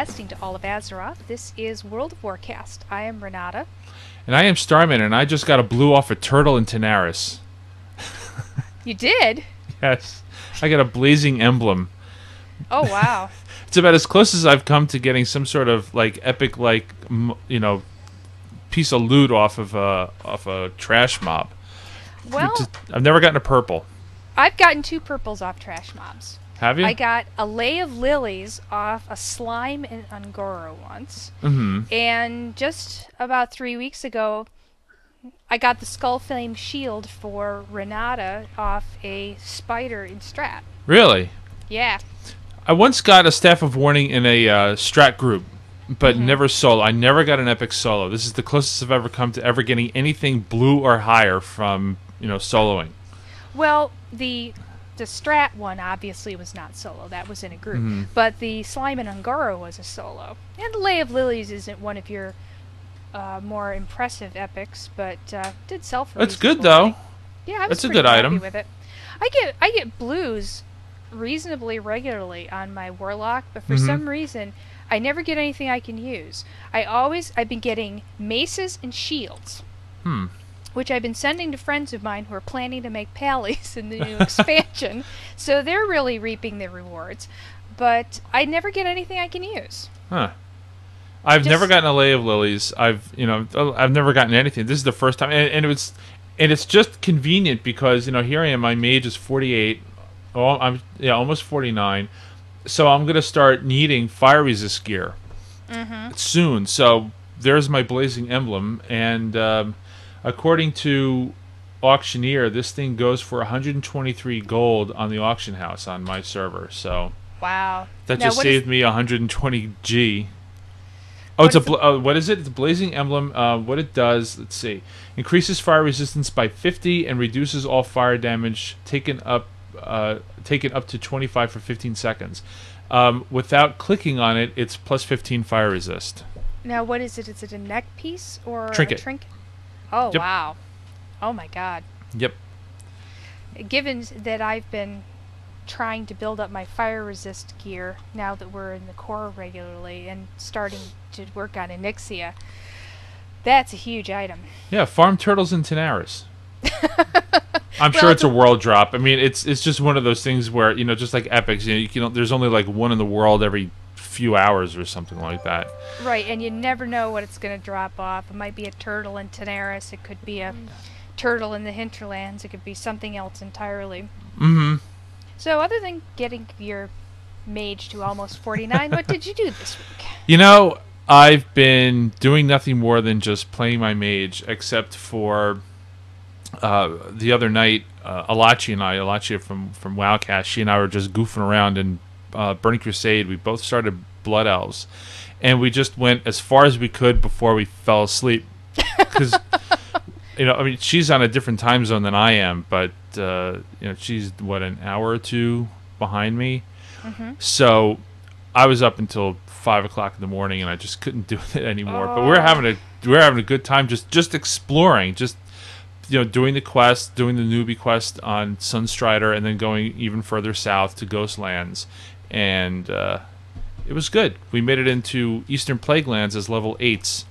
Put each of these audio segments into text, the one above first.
Podcasting to all of Azeroth, this is World of Warcast. I am Renata. And I am Starman, and I just got a blue off a turtle in Tanaris. You did? Yes. I got a blazing emblem. Oh, wow. It's about as close as I've come to getting some sort of like epic, like you know, piece of loot off of a off a trash mob. well, Just- I've never gotten a purple. I've gotten two purples off trash mobs. Have you? I got a lay of lilies off a slime in Un'Goro once. mm-hmm. And just about three weeks ago, I got the Skull Flame shield for Renata off a spider in Strat. Really? Yeah. I once got a staff of warning in a uh, strat group, but Mm-hmm. never solo. I never got an epic solo. This is the closest I've ever come to ever getting anything blue or higher from you know soloing. Well, the the Strat one obviously was not solo. That was in a group. Mhm. But the Slime and Un'Goro was a solo. And the Lay of Lilies isn't one of your uh, more impressive epics, but uh, did sell for. That's good though. Yeah, I was That's a good happy item. with it. I get I get blues reasonably regularly on my warlock, but for Mhm. some reason I never get anything I can use. I always I've been getting maces and shields Hmm. Which I've been sending to friends of mine who are planning to make pallies in the new expansion. So they're really reaping the rewards. But I never get anything I can use. Huh. I've Just- never gotten a lay of lilies. I've you know uh, I've never gotten anything. This is the first time, and, and it was, and it's just convenient because you know here I am. My mage is forty eight. Oh, I'm yeah almost forty nine. So I'm gonna start needing fire resist gear Mm-hmm. soon. So there's my blazing emblem, and um, according to auctioneer, this thing goes for 123 gold on the auction house on my server. So Wow. that Now, just what is- saved me 120 G. Oh, it's a bl- uh, what is it? It's a blazing emblem. Uh, what it does, let's see, increases fire resistance by 50 and reduces all fire damage taken up uh, taken up to 25 for 15 seconds. Um, without clicking on it, it's plus 15 fire resist. Now, what is it? Is it a neck piece or Trinket. a trinket? Oh, Yep. wow. Oh, my God. Yep. Given that I've been trying to build up my fire resist gear now that we're in the core regularly and starting to work on Onyxia, that's a huge item. Yeah, farm turtles in Tanaris. I'm Well, sure it's a world drop. I mean, it's it's just one of those things where you know, just like epics, you know, you can there's only like one in the world every few hours or something like that. Right, and you never know what it's going to drop off. It might be a turtle in Tanaris. It could be a turtle in the hinterlands. It could be something else entirely. Mm-hmm. So, other than getting your mage to almost 49, what did you do this week? You know, I've been doing nothing more than just playing my mage, except for uh, the other night, uh, Alachi and I, Alachi from from Wowcast, she and I were just goofing around in uh, Burning Crusade. We both started Blood Elves, and we just went as far as we could before we fell asleep. Because you know, I mean, she's on a different time zone than I am, but uh, you know, she's what an hour or two behind me. Mm-hmm. So I was up until five o'clock in the morning, and I just couldn't do it anymore. But we're Oh. having a we're having a good time, just just exploring, just you know, doing the quest, doing the newbie quest on Sunstrider, and then going even further south to Ghostlands, and uh, it was good. We made it into Eastern Plaguelands as level eights,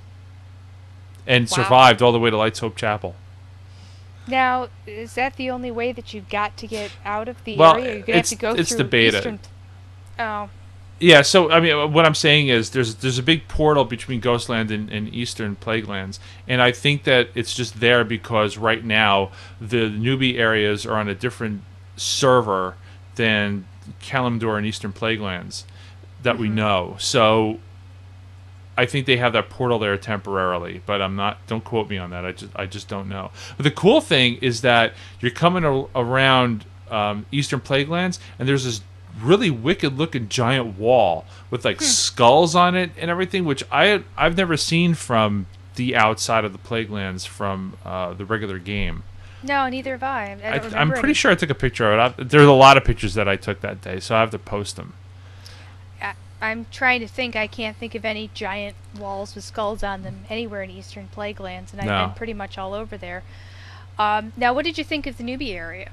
and Wow. survived all the way to Lights Hope Chapel. Now, is that the only way that you've got to get out of the Well, area? You're to have to go it's through the beta. Eastern... Oh, Yeah, so I mean, what I'm saying is there's there's a big portal between Ghostland and, and Eastern Plaguelands, and I think that it's just there because right now the newbie areas are on a different server than Kalimdor and Eastern Plaguelands that we know. So I think they have that portal there temporarily, but I'm not. Don't quote me on that. I just I just don't know. But the cool thing is that you're coming a- around um, Eastern Plaguelands, and there's this really wicked looking giant wall with like skulls on it and everything, which I I've never seen from the outside of the Plaguelands from uh, the regular game. no, neither have I. I, I'm pretty sure I took a picture of it. I, there's a lot of pictures that I took that day, so I have to post them. I'm trying to think. I can't think of any giant walls with skulls on them anywhere in Eastern Plaguelands, and I've No. been pretty much all over there. Um, now, what did you think of the newbie area?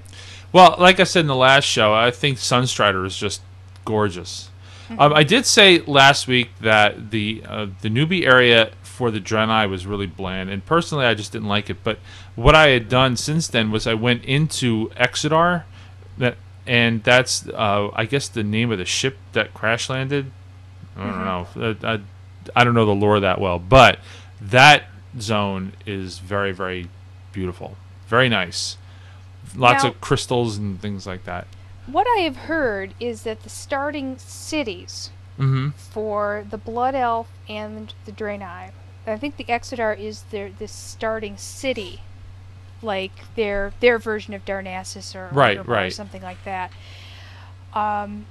Well, like I said in the last show, I think Sunstrider is just gorgeous. Um, I did say last week that the uh, the newbie area for the Draenei was really bland, and personally, I just didn't like it. But what I had done since then was I went into Exodar, that and that's uh, I guess the name of the ship that crash landed. I don't know. Uh, I, I don't know the lore that well, but that zone is very very beautiful, very nice. Lots Now- of crystals and things like that. What I have heard is that the starting cities Mm-hmm. for the Blood Elf and the Draenei, I think the Exodar is the this starting city, like their their version of Darnassus or Right, Orgrimmar or right. something like that. Um,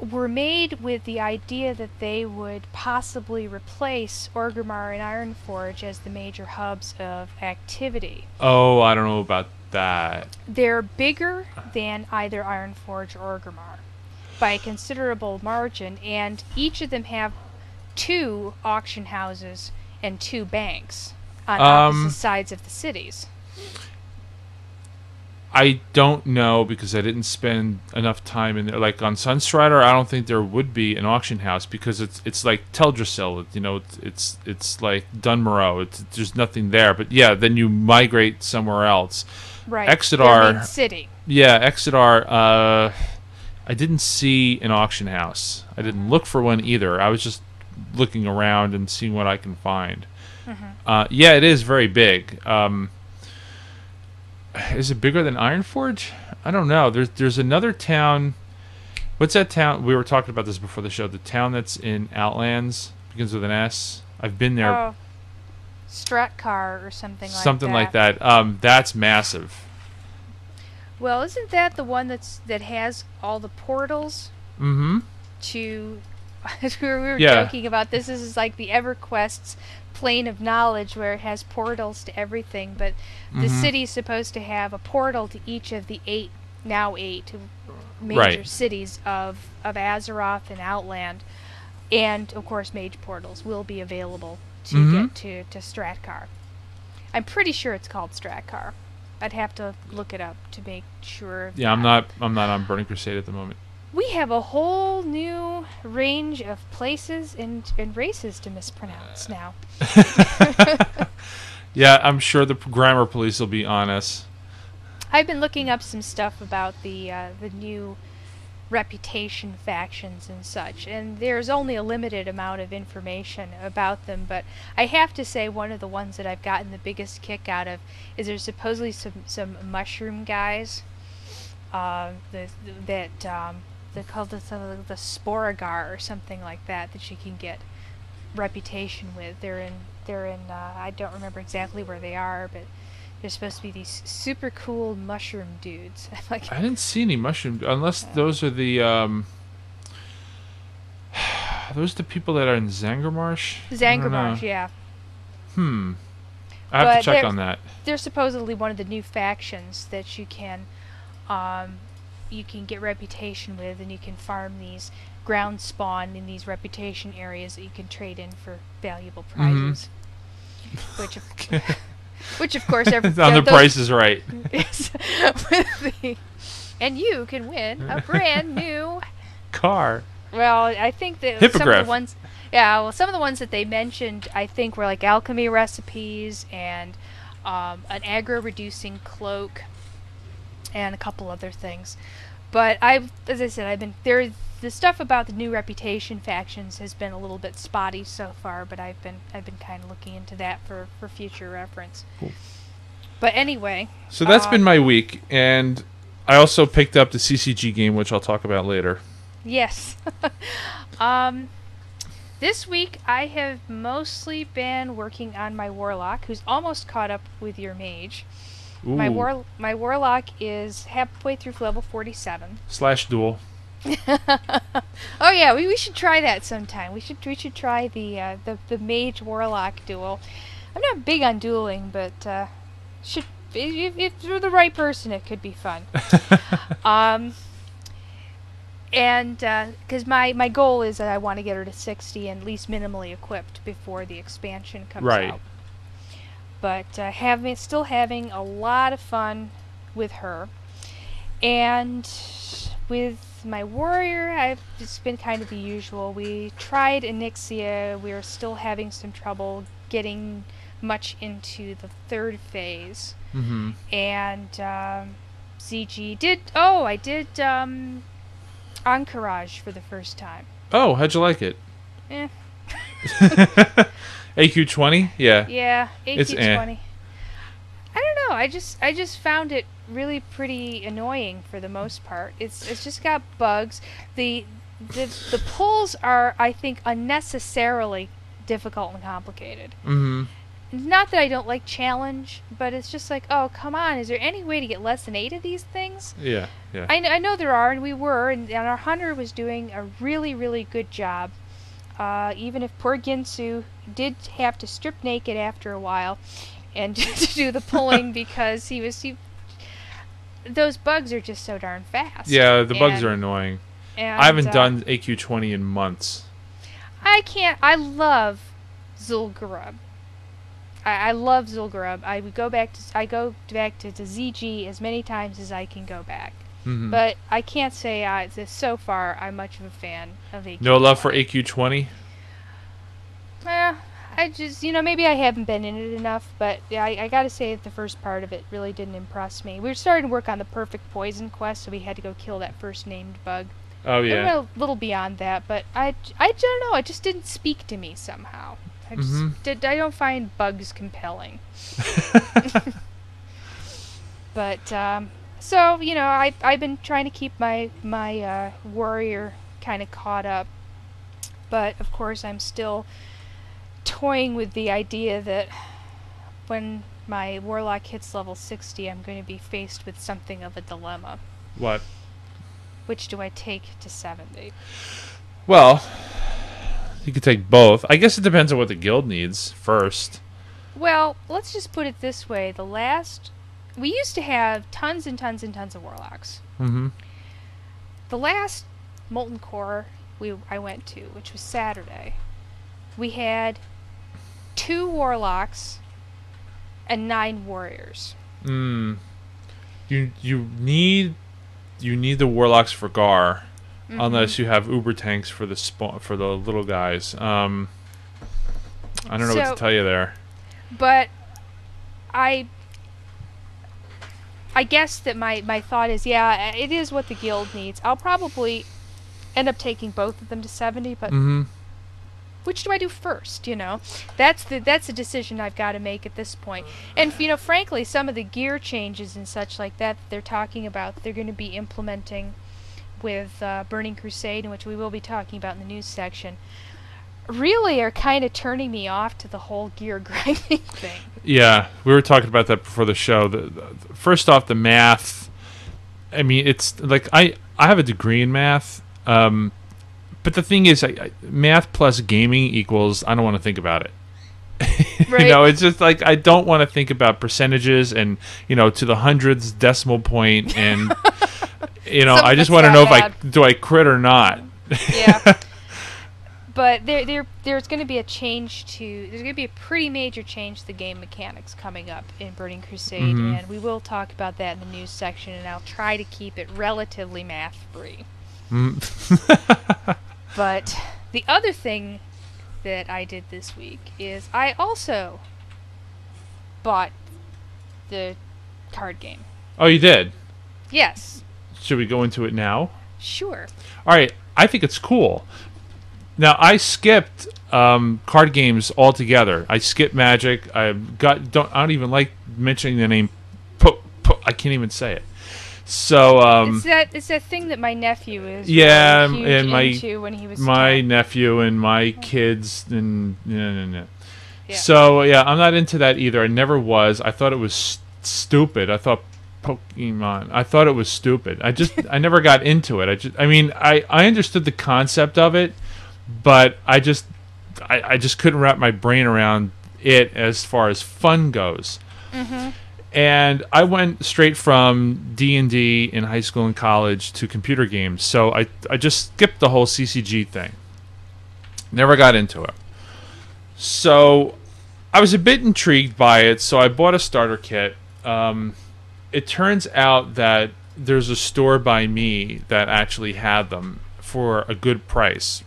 were made with the idea that they would possibly replace Orgrimmar and Ironforge as the major hubs of activity. Oh, I don't know about that. They're bigger than either Ironforge or Orgrimmar by a considerable margin, and each of them have two auction houses and two banks on Um, opposite sides of the cities. I don't know because I didn't spend enough time in there. Like on Sunstrider, I don't think there would be an auction house because it's it's like Teldrassil. You know, it's it's, it's like Dun Morogh. It's, there's nothing there. But yeah, then you migrate somewhere else. Right. Exodar- city. Yeah, Exodar. Uh, I didn't see an auction house. I didn't look for one either. I was just looking around and seeing what I can find. Uh, yeah, it is very big. Um, is it bigger than Ironforge? I don't know. There's there's another town. What's that town? We were talking about this before the show. The town that's in Outlands begins with an S. I've been there. Oh, Stratcar or something like something that. like that. Um, that's massive. Well, isn't that the one that's that has all the portals Mm-hmm. to? we were we were Yeah. joking about this. This is like the EverQuest's plane of knowledge, where it has portals to everything. But the Mhm. city's supposed to have a portal to each of the eight, now eight major Right. cities of of Azeroth and Outland, and of course, mage portals will be available to Mhm. get to to Stratcar. I'm pretty sure it's called Stratcar. I'd have to look it up to make sure. Yeah, I'm not. I'm not on Burning Crusade at the moment. We have a whole new range of places and, and races to mispronounce now. Yeah, I'm sure the grammar police will be on us. I've been looking up some stuff about the uh, the new reputation factions and such, and there's only a limited amount of information about them. But I have to say, one of the ones that I've gotten the biggest kick out of is there's supposedly some some mushroom guys, uh, the, that um, they call the the, the Sporeggar or something like that that you can get reputation with. They're in they're in uh, I don't remember exactly where they are, but they're supposed to be these super cool mushroom dudes. like I didn't see any mushroom unless those are the um. Those the people that are in Zangarmarsh? Zangarmarsh, yeah. Hmm. I have But to check on that. They're supposedly one of the new factions that you can um, you can get reputation with and you can farm these ground spawn in these reputation areas that you can trade in for valuable Mm-hmm. prizes. Which of, which of course every, on the price is right. Yes. With the- and you can win a brand new. Car. Well, I think that some of the ones, yeah, well, some of the ones that they mentioned, I think, were like alchemy recipes and um, an aggro-reducing cloak, and a couple other things. But I, as I said, I've been there. The stuff about the new reputation factions has been a little bit spotty so far, but I've been I've been kind of looking into that for for future reference. Cool. But anyway, So that's Uh, been my week, and I also picked up the CCG game, which I'll talk about later. Yes. um, this week I have mostly been working on my warlock, who's almost caught up with your mage. My war my warlock is halfway through level forty-seven. slash duel. oh yeah, we, we should try that sometime. We should we should try the uh, the the mage warlock duel. I'm not big on dueling, but uh, should if, if you're the right person, it could be fun. um, and because my my goal is that I want to get her to 60 and at least minimally equipped before the expansion comes Right. out. But uh, having still having a lot of fun with her, and with my warrior, I've it's been kind of the usual. We tried Onyxia. We are still having some trouble getting much into the third phase. Mm-hmm. And um, ZG did. Oh, I did um, Ahn'Qiraj for the first time. Oh, how'd you like it? Eh. AQ20? Yeah. Yeah, It's AQ eh. twenty. I don't know. I just I just found it really pretty annoying for the most part. It's it's just got bugs. The the the pulls are I think unnecessarily difficult and complicated. Mm-hmm. Not that I don't like challenge, but it's just like, oh come on, is there any way to get less than eight of these things? Yeah, yeah. I, I know there are, and we were, and, and our hunter was doing a really, really good job. Uh, even if poor Ginsu did have to strip naked after a while and to do the pulling because he was he, those bugs are just so darn fast. yeah, the bugs And- are annoying. and, I haven't uh, done AQ20 in months. I can't. I love Zul'Gurub. I, I love Zul'Gurub. I would go back to I go back to, to ZG as many times as I can go back. Mhm. But I can't say I, so far I'm much of a fan of AQ. no love for AQ20? Eh, I just, you know, maybe I haven't been in it enough, but yeah, I, I gotta say that the first part of it really didn't impress me. We were starting to work on the perfect poison quest, so we had to go kill that first named bug. Oh, yeah. a little beyond that, but I, I don't know, it just didn't speak to me somehow. I just Mhm. did, I don't find bugs compelling. But um, so you know, I I've been trying to keep my my uh, warrior kind of caught up, but of course I'm still toying with the idea that when my warlock hits level 60, I'm going to be faced with something of a dilemma. what? Which do I take to 70? Well, you could take both. I guess it depends on what the guild needs first. Well, let's just put it this way: the last we used to have tons and tons and tons of warlocks. Mm-hmm. The last molten core we I went to, which was Saturday, we had two warlocks and nine warriors. Mm. You you need you need the warlocks for Garr, Mm-hmm. unless you have Uber tanks for the spa- for the little guys. Um, I don't know what to tell you there. But I I guess that my my thought is yeah, it is what the guild needs. I'll probably end up taking both of them to 70, but Mm-hmm. which do I do first? You know, that's the that's a decision I've got to make at this point. And you know, frankly, some of the gear changes and such like that, that they're talking about, they're going to be implementing with uh, Burning Crusade, in which we will be talking about in the news section. Really, are kind of turning me off to the whole gear grinding thing. Yeah, we were talking about that before the show. The, the, first off, the math. I mean, it's like I I have a degree in math, um, but the thing is, I, I, math plus gaming equals I don't want to think about it. Right. you know, it's just like I don't want to think about percentages and you know to the hundredths decimal point and you know I just want to know if I do I crit or not. yeah. But there, there, there's going to be a change to. There's going to be a pretty major change to the game mechanics coming up in Burning Crusade, Mhm. and we will talk about that in the news section. And I'll try to keep it relatively math free. Mm. But the other thing that I did this week is I also bought the card game. oh, you did. Yes, Should we go into it now? sure. All right, I think it's cool. Now I skipped um, card games altogether. I skipped Magic. I got don't I don't even like mentioning the name. Po, po, I can't even say it. So um, it's that it's that thing that my nephew is Yeah, really and my- when he was my 10. nephew and my kids and no no no. Yeah. So yeah, I'm not into that either. I never was. I thought it was st- stupid. I thought Pokemon. I thought it was stupid. I just I never got into it. I just I mean I I understood the concept of it, but I just I, I just couldn't wrap my brain around it as far as fun goes. And I went straight from D and D in high school and college to computer games. So I I just skipped the whole CCG thing. Never got into it. So I was a bit intrigued by it, so I bought a starter kit. Um, it turns out that there's a store by me that actually had them for a good price.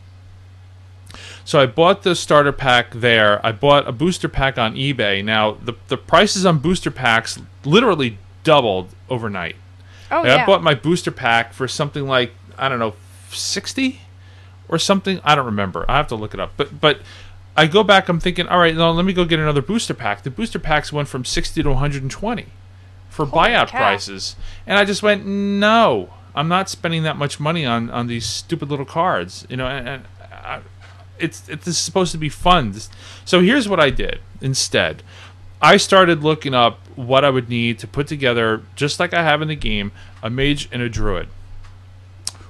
So I bought the starter pack there. I bought a booster pack on eBay. Now the the prices on booster packs literally doubled overnight. Oh Like, yeah. I bought my booster pack for something like I don't know, sixty or something. I don't remember. I have to look it up. But but I go back. I'm thinking, all right, now let me go get another booster pack. The booster packs went from sixty to 120 for Holy buyout cow. prices, and I just went, no, I'm not spending that much money on on these stupid little cards. You know, and, and I, it's it's this is supposed to be fun. So here's what I did instead. I started looking up what I would need to put together, just like I have in the game, a mage and a druid.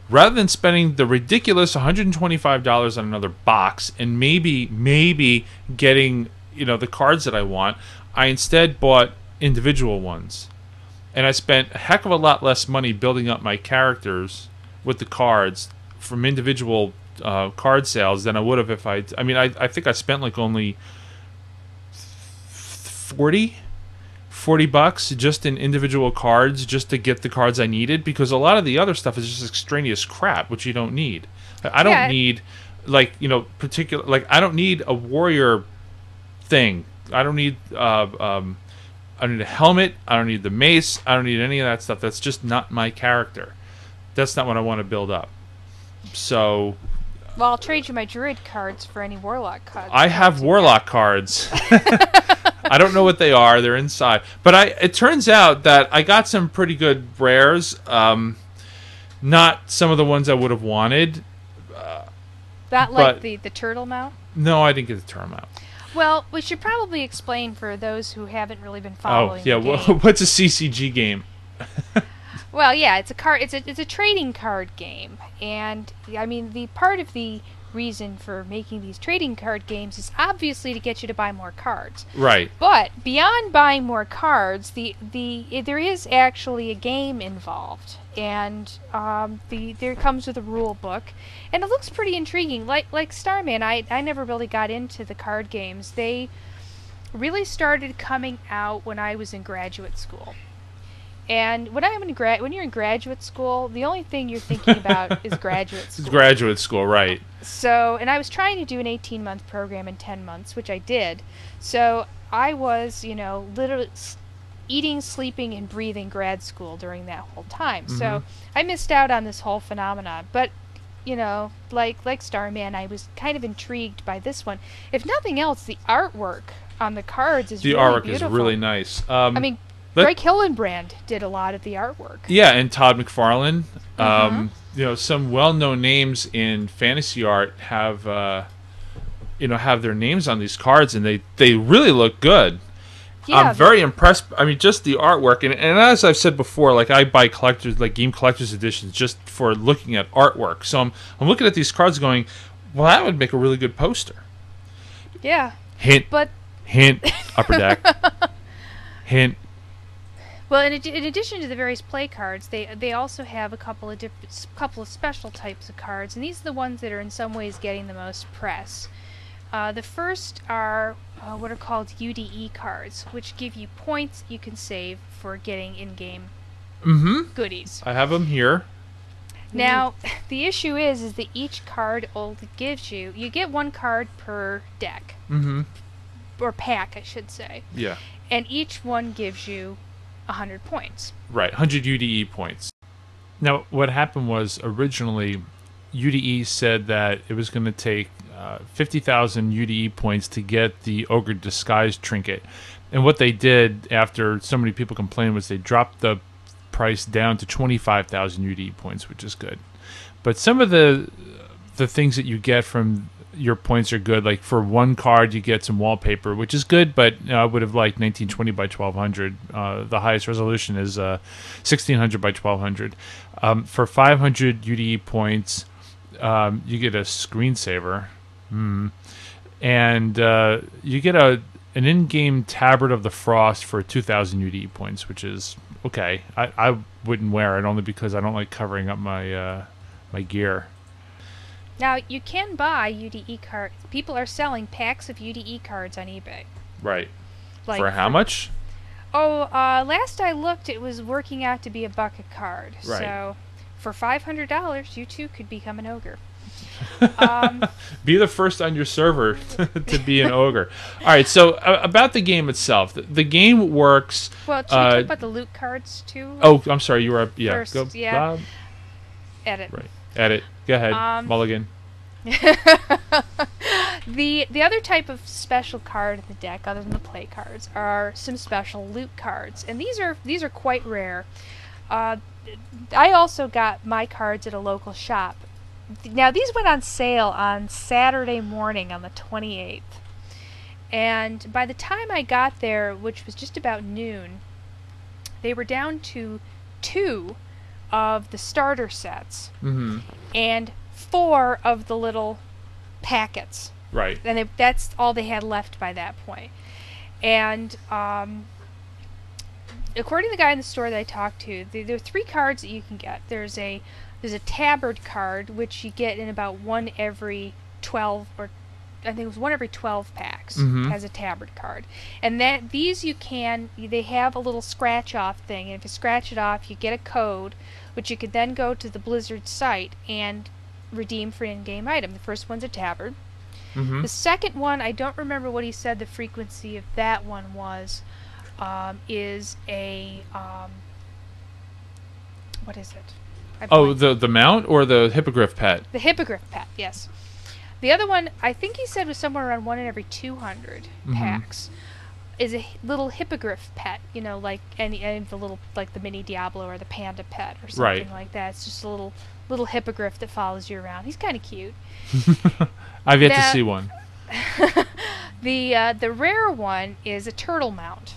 Rather than spending the ridiculous $125 on another box and maybe maybe getting you know the cards that I want, I instead bought individual ones, and I spent a heck of a lot less money building up my characters with the cards from individual uh, card sales than I would have if I. I mean, I, I think I spent like only 40 40 bucks just in individual cards just to get the cards I needed because a lot of the other stuff is just extraneous crap which you don't need. I don't Yeah. need like, you know, particular like I don't need a warrior thing. I don't need uh um I don't need a helmet, I don't need the mace, I don't need any of that stuff. That's just not my character. That's not what I want to build up. So, well, I'll trade you my druid cards for any warlock cards. I have warlock cards. I don't know what they are. They're inside. But I it turns out that I got some pretty good rares. Um, not some of the ones I would have wanted. That like but- the the turtle mount. No, I didn't get the turtle mount. Well, we should probably explain for those who haven't really been following. Oh, following. yeah. the game. what's a CCG game? Well, yeah, it's a card. It's a it's a trading card game, and I mean the part of the reason for making these trading card games is obviously to get you to buy more cards. Right. But beyond buying more cards, the the there is actually a game involved, and um, the there comes with a rule book, and it looks pretty intriguing. Like like Starman, I I never really got into the card games. They really started coming out when I was in graduate school. And when I'm in gra- when you're in graduate school, the only thing you're thinking about is graduate It's school. graduate school, right? So, and I was trying to do an 18 month program in 10 months, which I did. So, I was, you know, literally eating, sleeping, and breathing grad school during that whole time. So, Mhm. I missed out on this whole phenomenon. But, you know, like like Starman, I was kind of intrigued by this one. If nothing else, the artwork on the cards is The really artwork beautiful. is really nice. Um, I mean, let- Greg Hildebrandt did a lot of the artwork. Yeah, and Todd McFarlane. Mm-hmm. Um, you know, some well-known names in fantasy art have, uh, you know, have their names on these cards, and they they really look good. Yeah, I'm very impressed. I mean, just the artwork, and, and as I've said before, like I buy collectors, like game collectors editions, just for looking at artwork. So I'm I'm looking at these cards, going, well, that would make a really good poster. yeah. Hint, But hint, upper deck. hint. Well, in, ad- in addition to the various play cards, they they also have a couple of diff- couple of special types of cards, and these are the ones that are in some ways getting the most press. Uh, the first are uh, what are called UDE cards, which give you points you can save for getting in-game Mm-hmm. goodies. I have them here. Now, the issue is, is that each card only gives you you get one card per deck Mm-hmm. or pack, I should say, Yeah. and each one gives you a hundred points. Right, 100 UDE points. Now, what happened was originally UDE said that it was going to take uh, 50,000 UDE points to get the Ogre Disguise trinket. And what they did after so many people complained was they dropped the price down to 25,000 UDE points, which is good. But some of the the things that you get from your points are good. Like for one card, you get some wallpaper, which is good, but you know, I would have liked 1920 by 1200. Uh, the highest resolution is uh, 1600 by 1200. Um, for 500 UDE points, um, you get a screensaver, mm. and uh, you get a an in-game tabard of the frost for 2000 UDE points, which is okay. I, I wouldn't wear it only because I don't like covering up my uh, my gear. Now you can buy UDE cards. People are selling packs of UDE cards on eBay. Right. Like for how much? Oh, uh, last I looked, it was working out to be a buck a card. Right. So, for five hundred dollars, you too could become an ogre. um, Be the first on your server to be an ogre. All right. So uh, about the game itself, the, the game works. well, should we Uh, talk about the loot cards too? Oh, I'm sorry. You were up. Yeah. First, go. yeah. Bob. Edit. Right. Edit. Go ahead. Um, Mulligan. the the other type of special card in the deck, other than the play cards, are some special loot cards, and these are these are quite rare. Uh, I also got my cards at a local shop. Now these went on sale on Saturday morning on the 28th, and by the time I got there, which was just about noon, they were down to two of the starter sets Mm-hmm. and four of the little packets. Right. And they, that's all they had left by that point. And um, according to the guy in the store that I talked to, th- there are three cards that you can get. There's a there's a tabard card which you get in about one every twelve or I think it was one every twelve packs Mhm. has a tabard card, and that these you can they have a little scratch off thing, and if you scratch it off, you get a code, which you could then go to the Blizzard site and redeem for an in-game item. The first one's a tabard. Mm-hmm. The second one, I don't remember what he said the frequency of that one was, um, is a um, what is it? I Oh, the the mount or the hippogriff pet? the hippogriff pet. Yes. The other one, I think he said was somewhere around one in every two hundred Mhm. packs. Is a little hippogriff pet, you know, like any, any of the little, like the mini Diablo or the panda pet or something Right. like that. It's just a little little hippogriff that follows you around. He's kind of cute. I've yet to see one. the uh, the rare one is a turtle mount,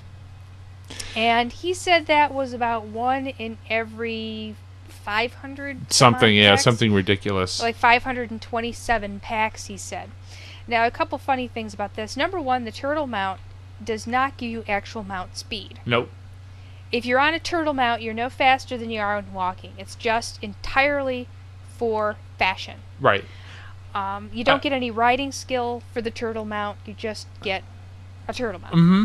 and he said that was about one in every five hundred Something, yeah, something ridiculous. like 527 packs. He said. Now a couple funny things about this. Number one, the turtle mount does not give you actual mount speed. nope. If you're on a turtle mount, you're no faster than you are when walking. It's just entirely for fashion. Right. Um, you don't Uh, get any riding skill for the turtle mount. You just get a turtle mount. Mm-hmm.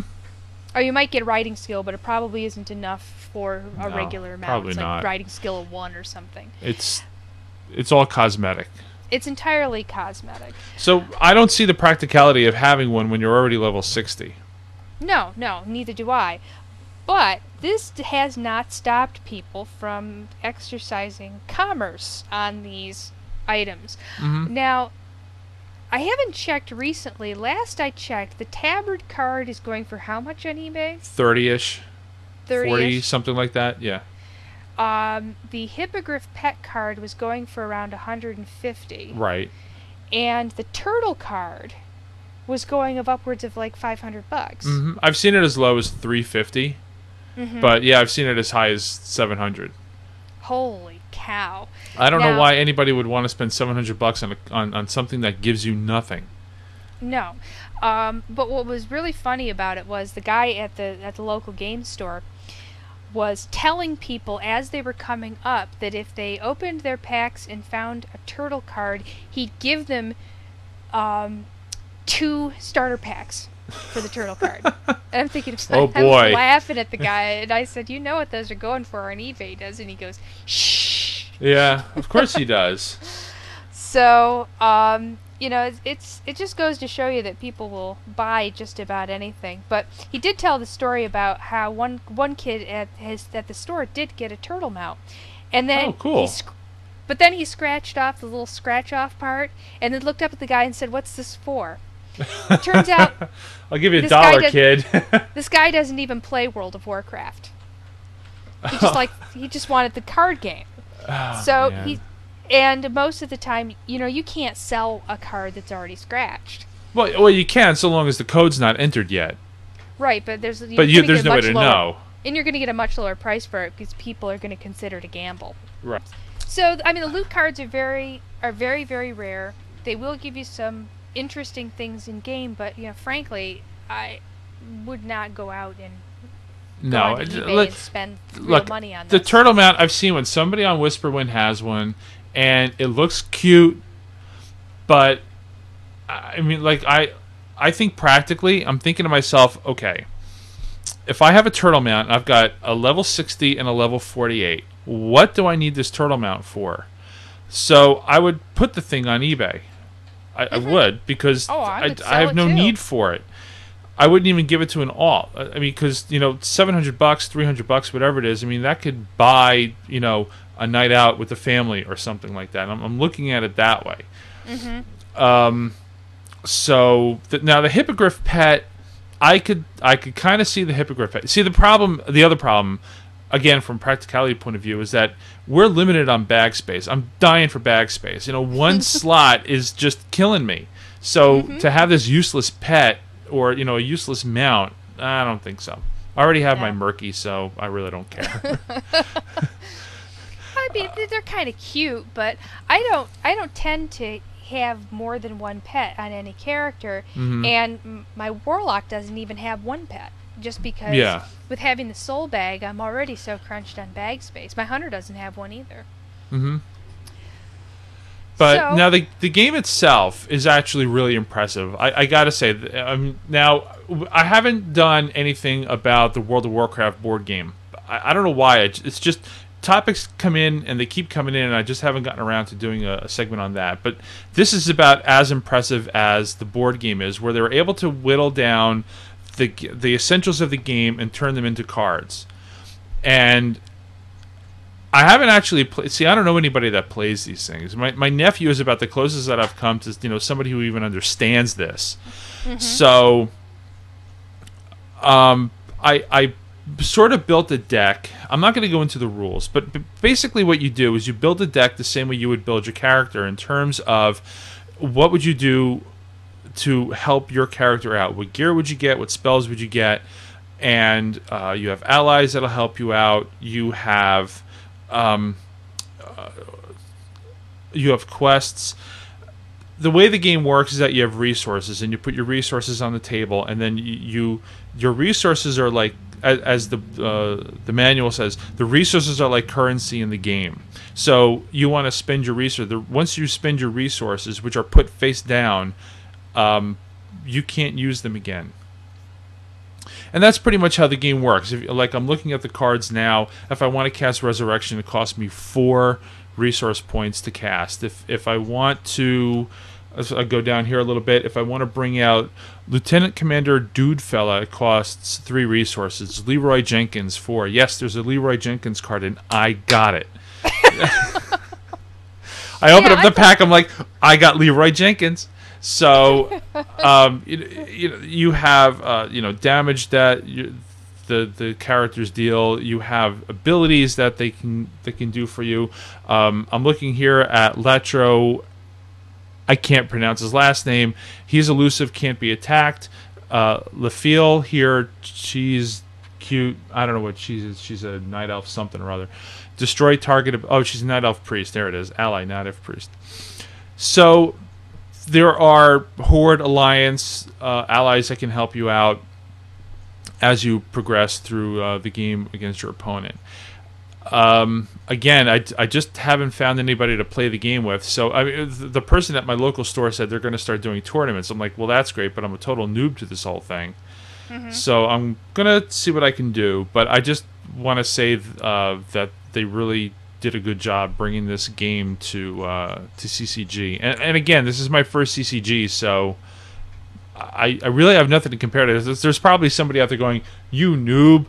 Or you might get riding skill, but it probably isn't enough for a No, regular mount. probably it's like not. riding skill of one or something. It's it's all cosmetic. It's entirely cosmetic. So I don't see the practicality of having one when you're already level sixty. No, no, neither do I. But this has not stopped people from exercising commerce on these items. Mm-hmm. Now, I haven't checked recently. Last I checked, the Tabard card is going for how much on eBay? Thirty-ish, 30 forty, something like that. Yeah. Um, the Hippogriff pet card was going for around 150. Right. And the Turtle card was going of upwards of like 500 bucks. hmm I've seen it as low as three fifty, Mhm. but yeah, I've seen it as high as seven hundred. Holy cow. I don't know why anybody would want to spend seven hundred bucks on, a, on on something that gives you nothing. No. Um, but what was really funny about it was the guy at the at the local game store was telling people as they were coming up that if they opened their packs and found a turtle card, he'd give them um, two starter packs for the turtle card. and I'm thinking, Oh, I boy. was laughing at the guy, and I said, "You know what those are going for on eBay, doesn't?" he? goes, "Shh." Yeah, of course he does. So, um, you know, it's, it's it just goes to show you that people will buy just about anything. But he did tell the story about how one one kid at his at the store did get a turtle mount, and then Oh, cool. He but then he scratched off the little scratch off part, and then looked up at the guy and said, "What's this for?" It turns out I'll give you a dollar, kid. this guy doesn't even play World of Warcraft. He just like he just wanted the card game. Oh, So man. he, and most of the time, you know, you can't sell a card that's already scratched. Well, well, you can so long as the code's not entered yet. Right, but there's But you, there's no way to lower, know. and you're going to get a much lower price for it because people are going to consider it a gamble. Right. So I mean, the loot cards are very are very very rare. They will give you some interesting things in game, but you know, frankly, I would not go out and go No, on eBay look- and spend real look, money on the turtle mount I've seen when somebody on Whisperwind has one, and it looks cute, but I mean, like I, I think practically, I'm thinking to myself, okay, if I have a turtle mount, I've got a level 60 and a level 48. What do I need this turtle mount for? So I would put the thing on eBay. I, I would because Mm-hmm. Oh, I I, I have no too. need for it. I wouldn't even give it to an alt. I I mean, because you know, seven hundred bucks, three hundred bucks, whatever it is. I mean, that could buy you know a night out with the family or something like that. I'm, I'm looking at it that way. Um, so th- now the hippogriff pet, I could I could kind of see the hippogriff pet. See the problem, the other problem, again from practicality point of view, is that we're limited on bag space. I'm dying for bag space. You know, one slot is just killing me. So to have this useless pet or you know a useless mount, I don't think so. I already have my murky, so I really don't care. I mean, they- they're kind of cute, but I don't. I don't tend to have more than one pet on any character, Mhm. and my warlock doesn't even have one pet. Just because Yeah. with having the soul bag, I'm already so crunched on bag space. My hunter doesn't have one either. Mm-hmm. But So- now the the game itself is actually really impressive. I, I gotta say, um, now I haven't done anything about the World of Warcraft board game. I, I don't know why. It's it's just topics come in and they keep coming in, and I just haven't gotten around to doing a, a segment on that. But this is about as impressive as the board game is, where they were able to whittle down the the essentials of the game and turn them into cards. And I haven't actually played. See, I don't know anybody that plays these things. My my nephew is about the closest that I've come to you know somebody who even understands this. So, um, I I sort of built a deck. I'm not going to go into the rules, but b- basically what you do is you build a deck the same way you would build your character in terms of what would you do to help your character out. What gear would you get? What spells would you get? And uh, you have allies that'll help you out. You have um, uh, you have quests. The way the game works is that you have resources, and you put your resources on the table, and then you, you your resources are like as, the uh, the manual says, the resources are like currency in the game. So you want to spend your resources. Once you spend your resources, which are put face down, um, you can't use them again. And that's pretty much how the game works. If, like I'm looking at the cards now, if I want to cast Resurrection, it costs me four resource points to cast. If if I want to, as I go down here a little bit. If I want to bring out Lieutenant Commander Dude Fella, it costs three resources. Leeroy Jenkins four. Yes, there's a Leeroy Jenkins card, and I got it. I open Yeah, up the pack. I'm like, I got Leeroy Jenkins. So, um, you, you, you have uh, you know damage that you, the the characters deal. You have abilities that they can they can do for you. Um, I'm looking here at Letro. I can't pronounce his last name. He's elusive, can't be attacked. Uh, Lafille here, she's cute. I don't know what she's. She's a night elf, something or other. Destroy target. Oh, she's a night elf priest. There it is. Ally, night elf priest. So there are horde alliance uh, allies that can help you out as you progress through uh, the game against your opponent. Um, again, I, I just haven't found anybody to play the game with. So I mean, the person at my local store said they're going to start doing tournaments. I'm like, well, that's great, but I'm a total noob to this whole thing. So I'm gonna see what I can do. But I just want to say uh, that they really did a good job bringing this game to uh, to CCG. And, and again, this is my first CCG, so I, I really have nothing to compare to. There's, there's probably somebody out there going, "You noob."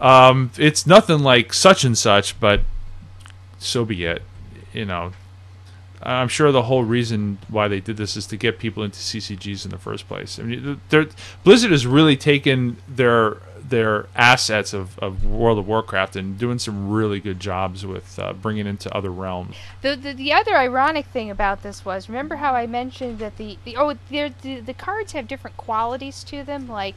Um, it's nothing like such and such, but so be it. You know, I'm sure the whole reason why they did this is to get people into CCGs in the first place. I mean, Blizzard has really taken their their assets of, of World of Warcraft and doing some really good jobs with uh, bringing into other realms. The, the the other ironic thing about this was remember how I mentioned that the, the oh the the cards have different qualities to them like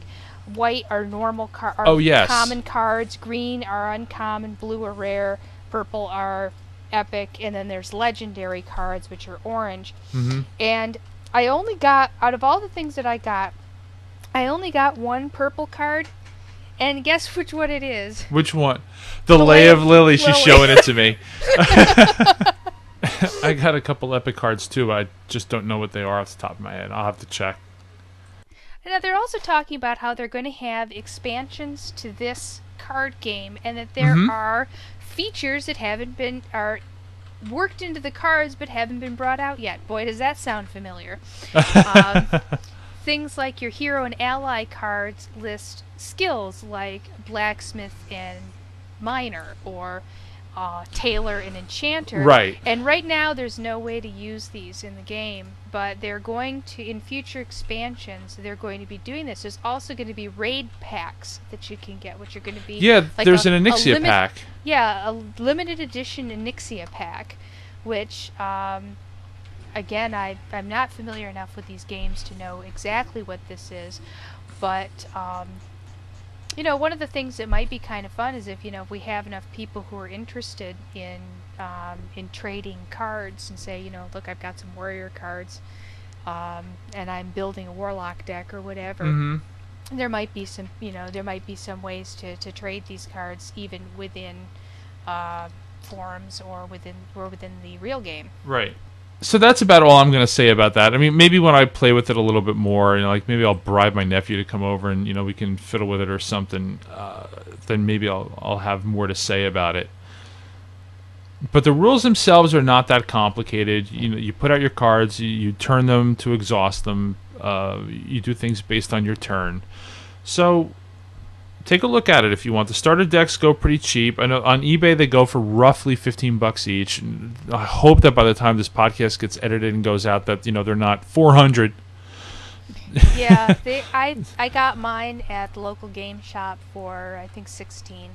white are normal car are Oh, yes. common cards green are uncommon blue are rare purple are epic and then there's legendary cards which are orange hmm and I only got out of all the things that I got I only got one purple card and guess which one it is Which one? The, The Lay Lay of of Lily. She's showing it to me. I got a couple epic cards too. I just don't know what they are off the top of my head. I'll have to check. Now they're also talking about how they're going to have expansions to this card game, and that there Mhm. are features that haven't been are worked into the cards but haven't been brought out yet. Boy, does that sound familiar. Um, things like your hero and ally cards list skills like blacksmith and miner or uh, tailor and enchanter. Right. And right now, there's no way to use these in the game, but they're going to, in future expansions, they're going to be doing this. There's also going to be raid packs that you can get, which are going to be yeah, like there's a- an Onyxia limit- pack. yeah, a limited edition Onyxia pack, which, um, again, I, I'm not familiar enough with these games to know exactly what this is, but, um, you know, one of the things that might be kind of fun is if, you know, if we have enough people who are interested in, um, in trading cards and say, you know, look, I've got some warrior cards, um, and I'm building a warlock deck or whatever hmm there might be some you know there might be some ways to, to trade these cards even within uh, forums or within or within the real game Right. So that's about all I'm going to say about that. I mean, maybe when I play with it a little bit more, you know, like maybe I'll bribe my nephew to come over and you know we can fiddle with it or something. Uh, then maybe I'll I'll have more to say about it. But the rules themselves are not that complicated. You know, you put out your cards, you, you turn them to exhaust them. Uh, you do things based on your turn. So take a look at it if you want. The starter decks go pretty cheap. I know on eBay they go for roughly fifteen bucks each. I hope that by the time this podcast gets edited and goes out, that you know they're not four hundred. yeah they, I, I got mine at the local game shop for i think 16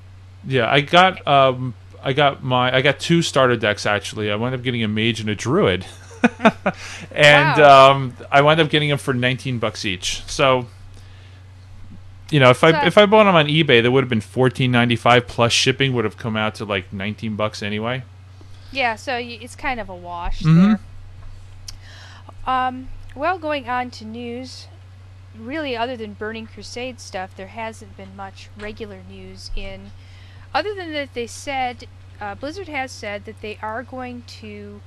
Yeah, I got um, I got my I got two starter decks actually. I wound up getting a mage and a druid, and Wow. um, I wound up getting them for nineteen bucks each. So. You know, if I if I bought them on eBay, they would have been fourteen ninety five plus shipping would have come out to like nineteen bucks anyway. yeah so it's kind of a wash mm-hmm. there um, well going on to news really other than burning crusade stuff there hasn't been much regular news in other than that they said uh, blizzard has said that they are going to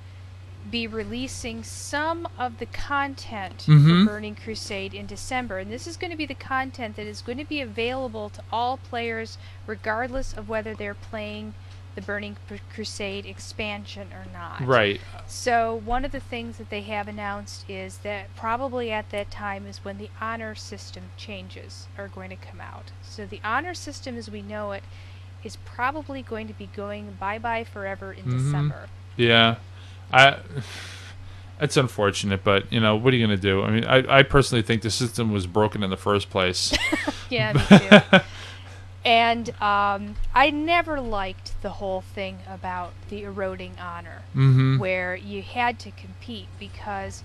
be releasing some of the content Mhm. for burning crusade in december and this is going to be the content that is going to be available to all players regardless of whether they're playing the burning crusade expansion or not Right. so one of the things that they have announced is that probably at that time is when the honor system changes are going to come out. So the honor system as we know it is probably going to be going bye bye forever in Mhm. December. Yeah, I. It's unfortunate, but you know what are you going to do? I mean, I, I personally think the system was broken in the first place. Yeah, me too. and um, I never liked the whole thing about the eroding honor. mm-hmm. where you had to compete because,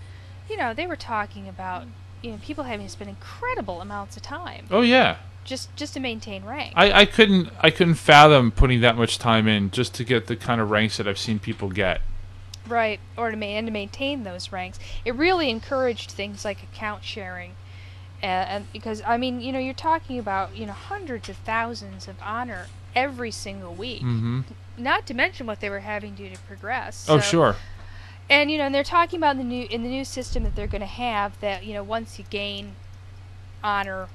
you know, they were talking about you know people having to spend incredible amounts of time Oh yeah, just just to maintain rank. I, I couldn't I couldn't fathom putting that much time in just to get the kind of ranks that I've seen people get. Right, or to ma- and to maintain those ranks. It really encouraged things like account sharing. Uh, and because I mean, you know, you're talking about you know hundreds of thousands of honor every single week. Mm-hmm. Not to mention what they were having to do to progress. Oh sure. And you know, and they're talking about in the new in the new system that they're going to have that you know once you gain honor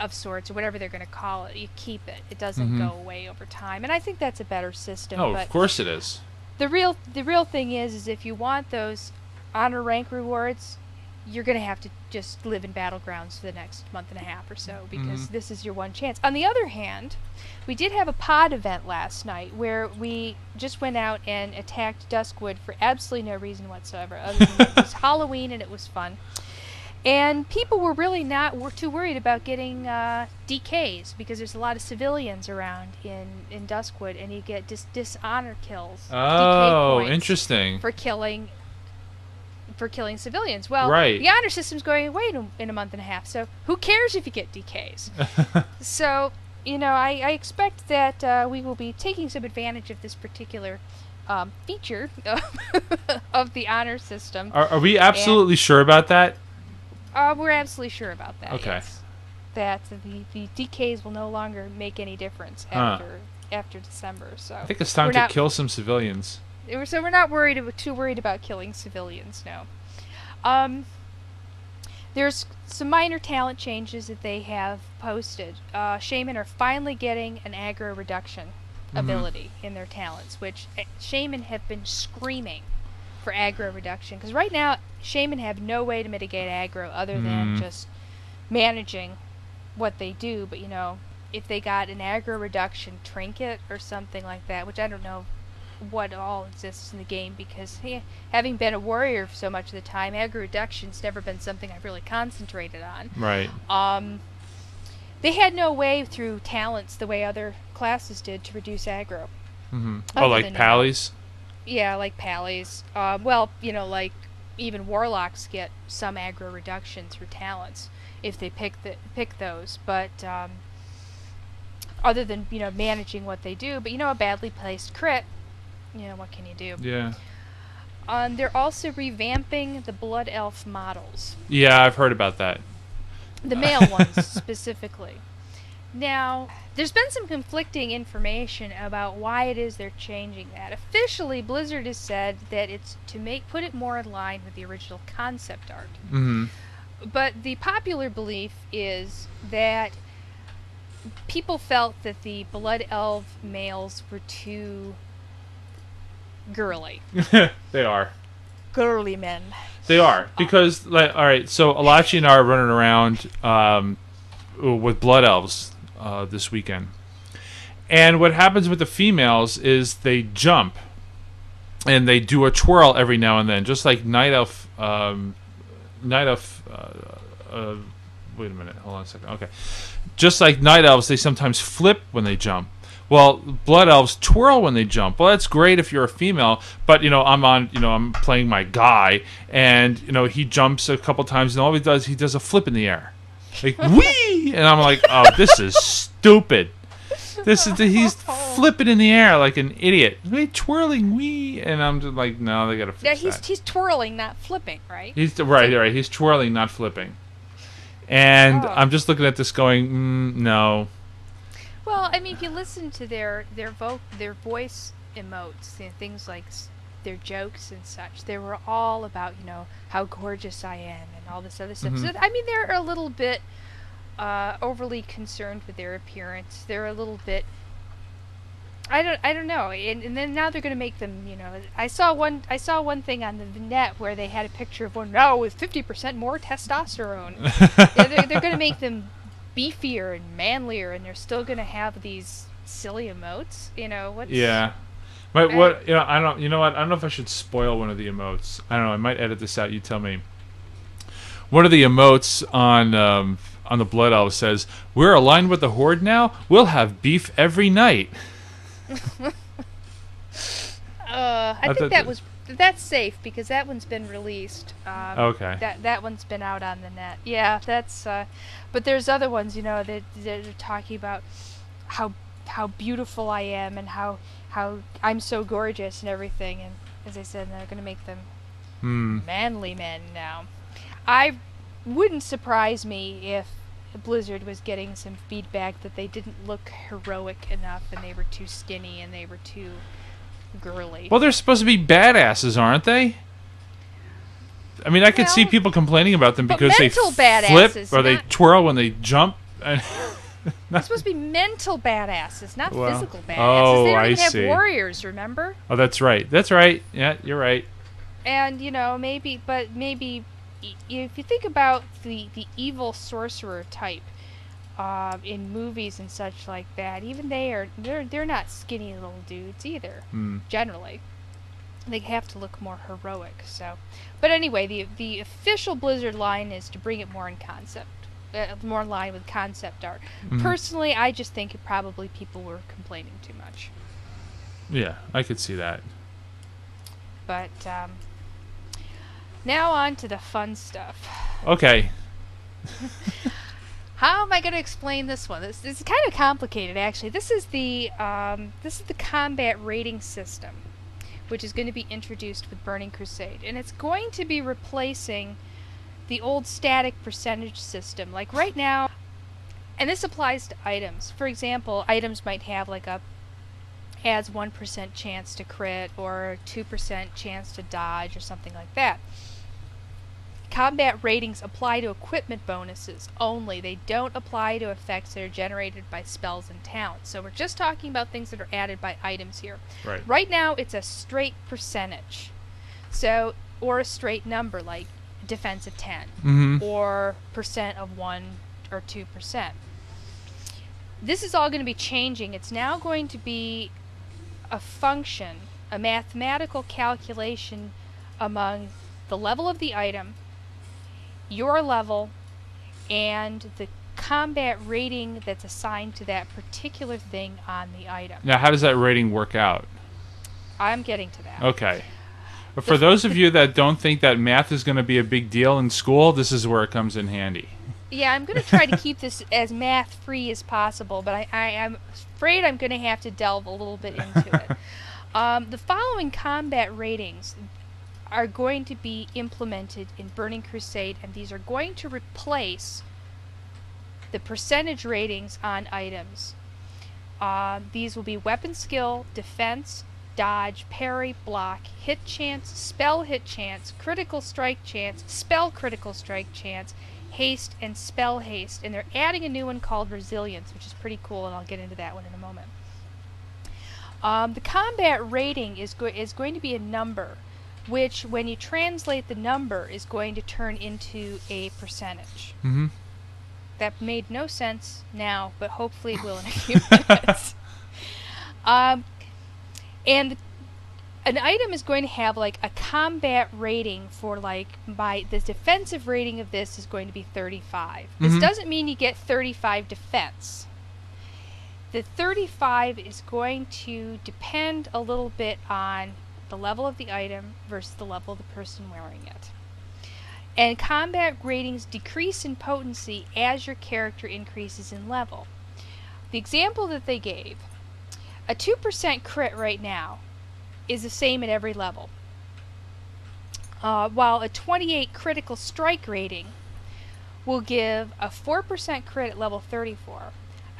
of sorts or whatever they're going to call it, you keep it. It doesn't Mhm. go away over time. And I think that's a better system. Oh, but of course it is. The real the real thing is is if you want those honor rank rewards, you're going to have to just live in battlegrounds for the next month and a half or so because Mhm. this is your one chance. On the other hand, we did have a pod event last night where we just went out and attacked Duskwood for absolutely no reason whatsoever. Other than it was Halloween and it was fun. And people were really not were too worried about getting uh, DKs because there's a lot of civilians around in, in Duskwood, and you get dis- dishonor kills. DK Oh, interesting. for killing for killing civilians. Well, Right. the honor system's going away in a, in a month and a half, so who cares if you get DKs? so, you know, I, I expect that uh, we will be taking some advantage of this particular um, feature of, of the honor system. Are, are we absolutely sure about that? Uh, we're absolutely sure about that. Okay. yes. That the, the DKs will no longer make any difference Huh. after after December. So I think it's time we're to not- kill some civilians. So we're not worried too worried about killing civilians now. Um, there's some minor talent changes that they have posted. Uh, Shaman are finally getting an aggro reduction Mhm. ability in their talents, which uh, Shaman have been screaming for aggro reduction. Because right now, Shaman have no way to mitigate aggro other than Mm. just managing what they do. But you know, if they got an aggro reduction trinket or something like that, which I don't know what all exists in the game because having been a warrior so much of the time, aggro reduction's never been something I've really concentrated on. Right. Um, they had no way through talents the way other classes did to reduce aggro. Mm-hmm. Oh, like Pallies. Yeah, like pallies. Uh, well, you know, like even warlocks get some aggro reduction through talents if they pick the pick those. But um, other than you know managing what they do, but you know a badly placed crit, you know what can you do? Yeah. Um, they're also revamping the blood elf models. Yeah, I've heard about that. the male ones specifically. Now, there's been some conflicting information about why it is they're changing that. Officially, Blizzard has said that it's to make put it more in line with the original concept art. hmm But the popular belief is that people felt that the blood elf males were too girly. they are. Girly men. They are because, like, all right. So Alachi and I are running around um, with blood elves uh, this weekend, and what happens with the females is they jump, and they do a twirl every now and then, just like night elf. Um, night elf. Uh, uh, wait a minute. Hold on a second. Okay, just like night elves, they sometimes flip when they jump. Well, blood elves twirl when they jump. Well, that's great if you're a female, but you know, I'm on, you know, I'm playing my guy, and you know, he jumps a couple times, and all he does, he does a flip in the air, like wee, and I'm like, oh, this is stupid. This is he's flipping in the air like an idiot, wait, twirling wee, and I'm just like, no, they gotta fix Yeah, he's that. he's twirling, not flipping, right? He's right, right. He's twirling, not flipping. And Oh. I'm just looking at this, going, mm, no. Well, I mean, if you listen to their their vo- their voice emotes, know, things like their jokes and such, they were all about you know how gorgeous I am and all this other stuff. So Mhm. I mean, they're a little bit uh, overly concerned with their appearance. They're a little bit. I don't. I don't know. And, and then now they're going to make them. You know, I saw one. I saw one thing on the net where they had a picture of one now with fifty percent more testosterone yeah, they're, they're going to make them beefier and manlier, and they're still going to have these silly emotes. You know what? Yeah. But what you know, I don't. You know what? I don't know if I should spoil one of the emotes. I don't know. I might edit this out. You tell me. One of the emotes on um, on the Blood Elf says, "We're aligned with the Horde now. We'll have beef every night." Uh, I thought think that was that's safe because that one's been released. Um, Okay. That that one's been out on the net. Yeah, that's. Uh, but there's other ones, you know, that that are talking about how how beautiful I am and how how I'm so gorgeous and everything. And as I said, they're going to make them Hmm. manly men now. I wouldn't surprise me if Blizzard was getting some feedback that they didn't look heroic enough and they were too skinny and they were too girly. Well, they're supposed to be badasses, aren't they? I mean, I could see people complaining about them because they flip badasses, or they twirl when they jump. They're supposed to be mental badasses, not Well, physical badasses. oh, they don't I even have see. warriors, remember? oh, that's right. That's right. Yeah, you're right. And you know, maybe, but maybe, if you think about the the evil sorcerer type, um, in movies and such like that, even they are they're they're not skinny little dudes either. Hmm. Generally, they have to look more heroic. So, but anyway, the the official Blizzard line is to bring it more in concept. Uh, more in line with concept art. Mhm. Personally, I just think it probably people were complaining too much. Yeah, I could see that. But um, now on to the fun stuff. Okay. How am I going to explain this one? This, this is kind of complicated, actually. This is the um, this is the combat rating system, which is going to be introduced with Burning Crusade, and it's going to be replacing the old static percentage system. Like right now, and this applies to items. For example, items might have like a adds one percent chance to crit or two percent chance to dodge or something like that. Combat ratings apply to equipment bonuses only. They don't apply to effects that are generated by spells and talents. So we're just talking about things that are added by items here. Right. Right now, it's a straight percentage. So, or a straight number like defense of 10 Mm-hmm. or percent of 1 or 2%. This is all going to be changing. It's now going to be a function, a mathematical calculation among the level of the item, your level, and the combat rating that's assigned to that particular thing on the item. Now, how does that rating work out? I'm getting to that. Okay. For those of you that don't think that math is going to be a big deal in school, this is where it comes in handy. Yeah, I'm going to try to keep this as math free as possible, but I, I, am afraid I'm going to have to delve a little bit into it. Um, the following combat ratings are going to be implemented in Burning Crusade, and these are going to replace the percentage ratings on items. Uh, these will be weapon skill, defense, dodge, parry, block, hit chance, spell hit chance, critical strike chance, spell critical strike chance, haste, and spell haste. And they're adding a new one called resilience, which is pretty cool, and I'll get into that one in a moment. Um, the combat rating is, go- is going to be a number, which, when you translate the number, is going to turn into a percentage. Mm-hmm. That made no sense now, but hopefully it will in a few minutes. Um, and an item is going to have like a combat rating for like my the defensive rating of this is going to be 35. This Mhm. doesn't mean you get 35 defense. The 35 is going to depend a little bit on the level of the item versus the level of the person wearing it. And combat ratings decrease in potency as your character increases in level. The example that they gave a 2% crit right now is the same at every level. Uh, while a 28 critical strike rating will give a 4% crit at level 34,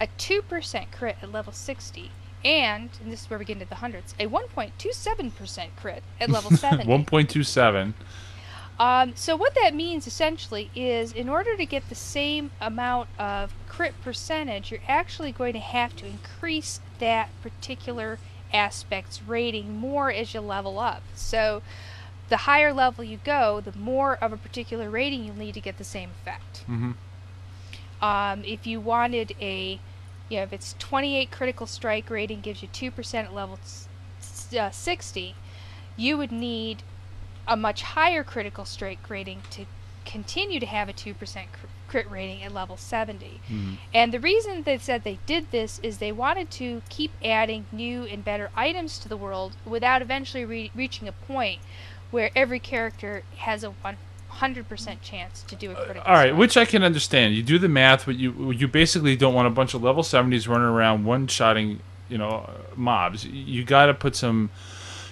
a 2% crit at level 60, and, and this is where we get into the hundreds, a 1.27% crit at level 7. 1.27. Um, so what that means essentially is in order to get the same amount of crit percentage, you're actually going to have to increase that particular aspect's rating more as you level up. So the higher level you go, the more of a particular rating you'll need to get the same effect. Mm-hmm. Um, if you wanted a, you know, if it's 28 critical strike rating gives you 2% at level uh, 60, you would need a much higher critical strike rating to continue to have a 2% cr- crit rating at level 70. Mhm. And the reason they said they did this is they wanted to keep adding new and better items to the world without eventually re- reaching a point where every character has a 100% chance to do a critical All right, which I can understand. You do the math, but you you basically don't want a bunch of level 70s running around one-shotting, you know, uh, mobs. You got to put some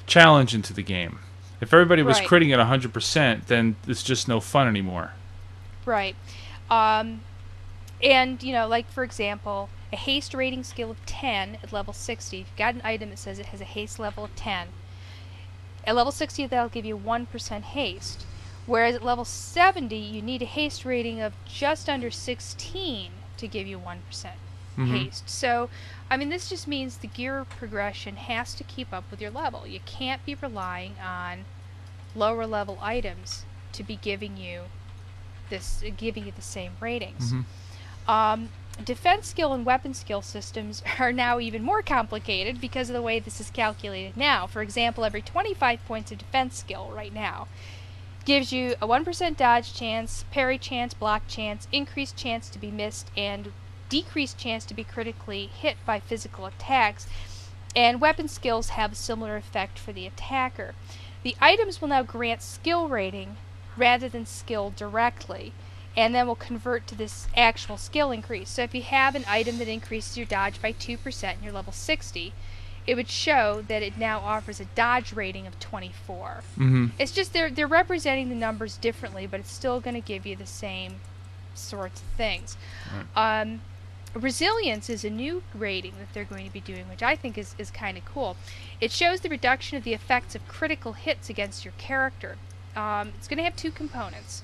challenge into the game. If everybody was Right. critting at 100%, then it's just no fun anymore. Right. Um, and, you know, like for example, a haste rating skill of 10 at level 60. If you've got an item that says it has a haste level of 10, at level 60 that'll give you 1% haste. Whereas at level 70, you need a haste rating of just under 16 to give you 1% Mhm. haste. So, I mean, this just means the gear progression has to keep up with your level. You can't be relying on lower level items to be giving you this, giving you the same ratings. Mhm. Um, defense skill and weapon skill systems are now even more complicated because of the way this is calculated now. For example, every 25 points of defense skill right now gives you a 1% dodge chance, parry chance, block chance, increased chance to be missed, and decreased chance to be critically hit by physical attacks. And weapon skills have a similar effect for the attacker. The items will now grant skill rating rather than skill directly, and then will convert to this actual skill increase. So if you have an item that increases your dodge by 2% and you're level 60, it would show that it now offers a dodge rating of 24. Mhm. It's just they're they're representing the numbers differently, but it's still going to give you the same sorts of things. Um, resilience is a new rating that they're going to be doing, which I think is, is kind of cool. It shows the reduction of the effects of critical hits against your character. Um, it's going to have two components.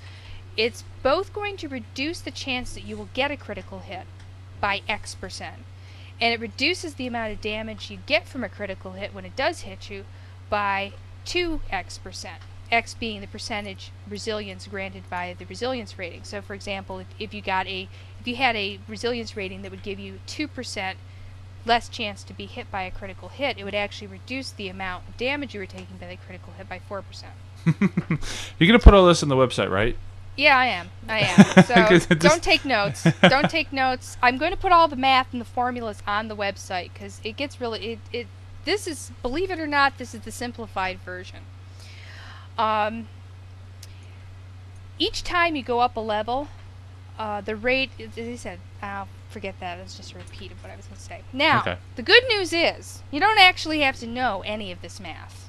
It's both going to reduce the chance that you will get a critical hit by X percent, and it reduces the amount of damage you get from a critical hit when it does hit you by 2x percent. X being the percentage resilience granted by the resilience rating. So, for example, if, if you got a if you had a resilience rating that would give you two percent less chance to be hit by a critical hit, it would actually reduce the amount of damage you were taking by the critical hit by four percent. You're gonna put all this on the website, right? Yeah, I am. I am. So don't take notes. Don't take notes. I'm going to put all the math and the formulas on the website because it gets really it, it. This is believe it or not, this is the simplified version. Um, each time you go up a level, uh, the rate. As I said, I'll forget that. It's just a repeat of what I was going to say. Now, Okay. the good news is you don't actually have to know any of this math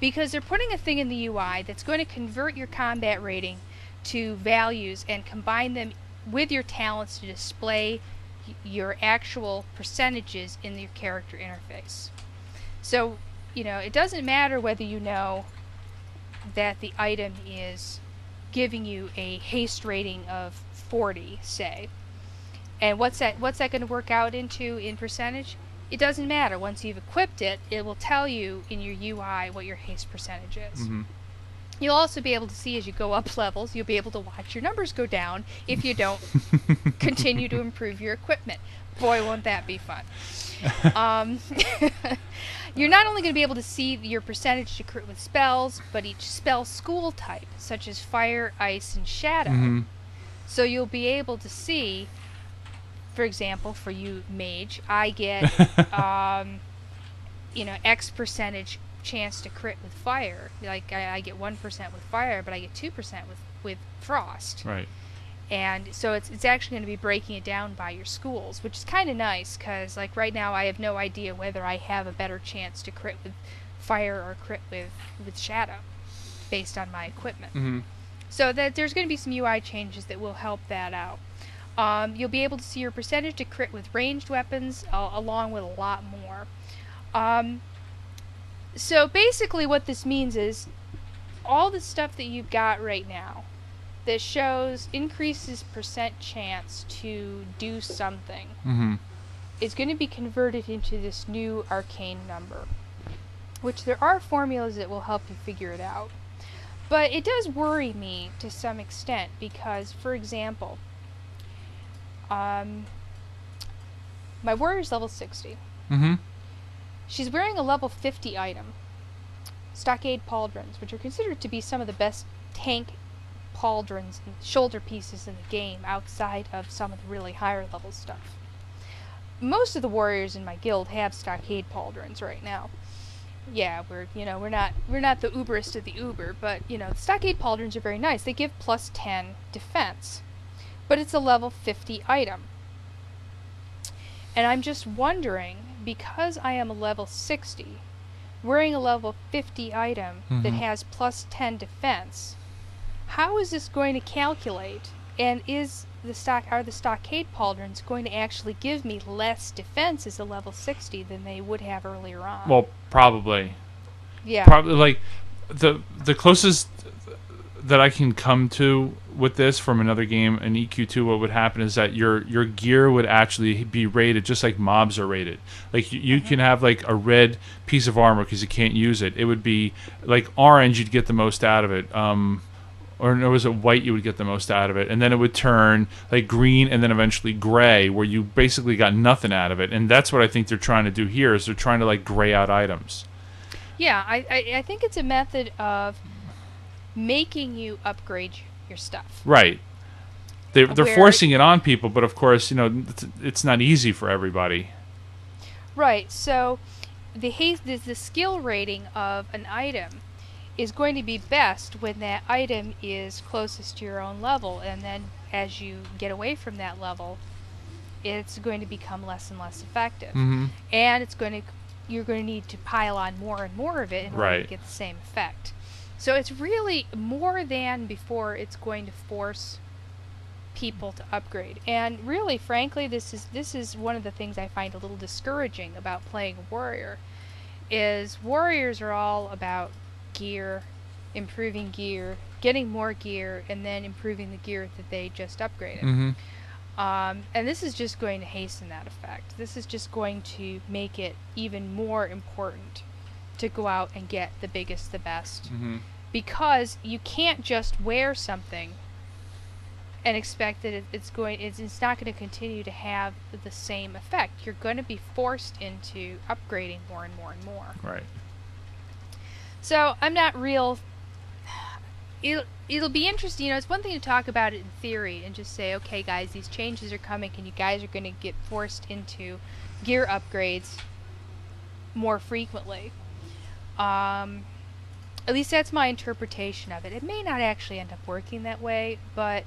because they're putting a thing in the UI that's going to convert your combat rating to values and combine them with your talents to display your actual percentages in your character interface. So, you know, it doesn't matter whether you know that the item is giving you a haste rating of 40, say. And what's that what's that going to work out into in percentage? It doesn't matter. Once you've equipped it, it will tell you in your UI what your haste percentage is. hmm You'll also be able to see as you go up levels, you'll be able to watch your numbers go down if you don't continue to improve your equipment. Boy, won't that be fun. Um, you're not only going to be able to see your percentage to crit with spells, but each spell school type, such as fire, ice, and shadow. hmm So you'll be able to see, for example, for you mage, I get, um, you know, X percentage chance to crit with fire. Like I, I get one percent with fire, but I get two percent with with frost. Right. And so it's it's actually going to be breaking it down by your schools, which is kind of nice because like right now I have no idea whether I have a better chance to crit with fire or crit with with shadow, based on my equipment. hmm So that there's going to be some UI changes that will help that out. Um, you'll be able to see your percentage to crit with ranged weapons, uh, along with a lot more. Um, so basically, what this means is all the stuff that you've got right now that shows increases percent chance to do something hmm is going to be converted into this new arcane number, which there are formulas that will help you figure it out. But it does worry me to some extent because, for example, um, my warrior's level 60. hmm She's wearing a level 50 item, Stockade Pauldrons, which are considered to be some of the best tank pauldrons and shoulder pieces in the game outside of some of the really higher level stuff. Most of the warriors in my guild have Stockade Pauldrons right now. Yeah, we're you know we're not we're not the uberest of the uber, but you know the Stockade Pauldrons are very nice. They give plus 10 defense, but it's a level 50 item. And I'm just wondering, because I am a level 60, wearing a level 50 item that Mhm. has plus 10 defense, how is this going to calculate? And is the stock are the stockade pauldrons going to actually give me less defense as a level 60 than they would have earlier on? Well, probably. yeah. Probably like the the closest that I can come to with this from another game in EQ2 what would happen is that your your gear would actually be rated just like mobs are rated. Like you, you can have like a red piece of armor because you can't use it. It would be like orange you'd get the most out of it. Um or no, was it white you would get the most out of it and then it would turn like green and then eventually gray where you basically got nothing out of it and that's what i think they're trying to do here is they're trying to like gray out items Yeah, I, I, I think it's a method of making you upgrade your stuff. Right. They, they're Where- forcing it on people, but of course, you know, it's, it's not easy for everybody. Right. So the haste the, the skill rating of an item is going to be best when that item is closest to your own level and then as you get away from that level it's going to become less and less effective. Mm-hmm. And it's going to you're going to need to pile on more and more of it in order Right. to get the same effect. So it's really more than before it's going to force people to upgrade. And really frankly this is this is one of the things I find a little discouraging about playing a warrior is warriors are all about gear, improving gear, getting more gear and then improving the gear that they just upgraded. Mm-hmm. Um, and this is just going to hasten that effect. This is just going to make it even more important to go out and get the biggest, the best. Mm-hmm. Because you can't just wear something and expect that it, it's going it's, it's not going to continue to have the same effect. You're going to be forced into upgrading more and more and more. Right. So I'm not real. It'll, it'll be interesting. You know, it's one thing to talk about it in theory and just say, okay, guys, these changes are coming, and you guys are going to get forced into gear upgrades more frequently. Um, at least that's my interpretation of it. It may not actually end up working that way, but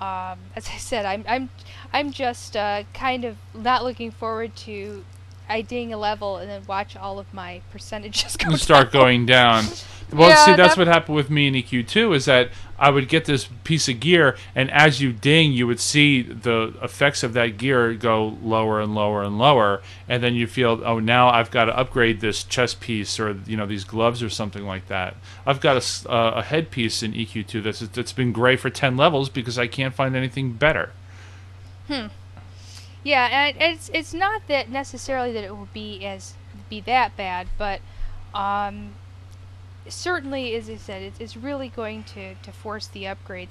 um, as I said, I'm I'm I'm just uh, kind of not looking forward to I ding a level and then watch all of my percentages go start down. going down. Well, Yeah, see, that's that- what happened with me in EQ2 is that I would get this piece of gear, and as you ding, you would see the effects of that gear go lower and lower and lower, and then you feel, oh, now I've got to upgrade this chest piece or you know these gloves or something like that. I've got a, a headpiece in EQ2 that's that's been gray for 10 levels because I can't find anything better. Hmm. Yeah, and it's it's not that necessarily that it will be as be that bad, but um, certainly, as I said, it's, it's really going to, to force the upgrades.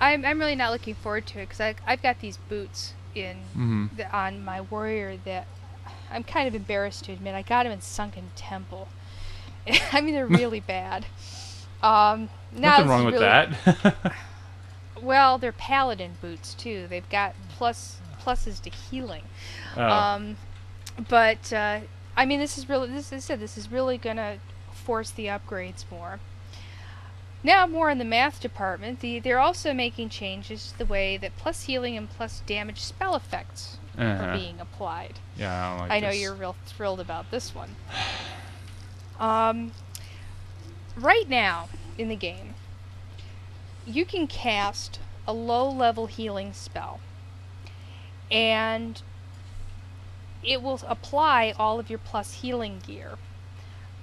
I'm I'm really not looking forward to it because I've got these boots in hmm the, on my warrior that I'm kind of embarrassed to admit I got them in Sunken Temple. I mean, they're really bad. Um, Nothing wrong with really- that. Well, they're paladin boots too. They've got plus pluses to healing. Oh. Um, but uh, I mean, this is really this. I said, this is really gonna force the upgrades more. Now, more in the math department, the, they're also making changes to the way that plus healing and plus damage spell effects Uh-huh. are being applied. yeah, I like I know this. you're real thrilled about this one. Um, right now in the game, you can cast a low-level healing spell, and it will apply all of your plus healing gear.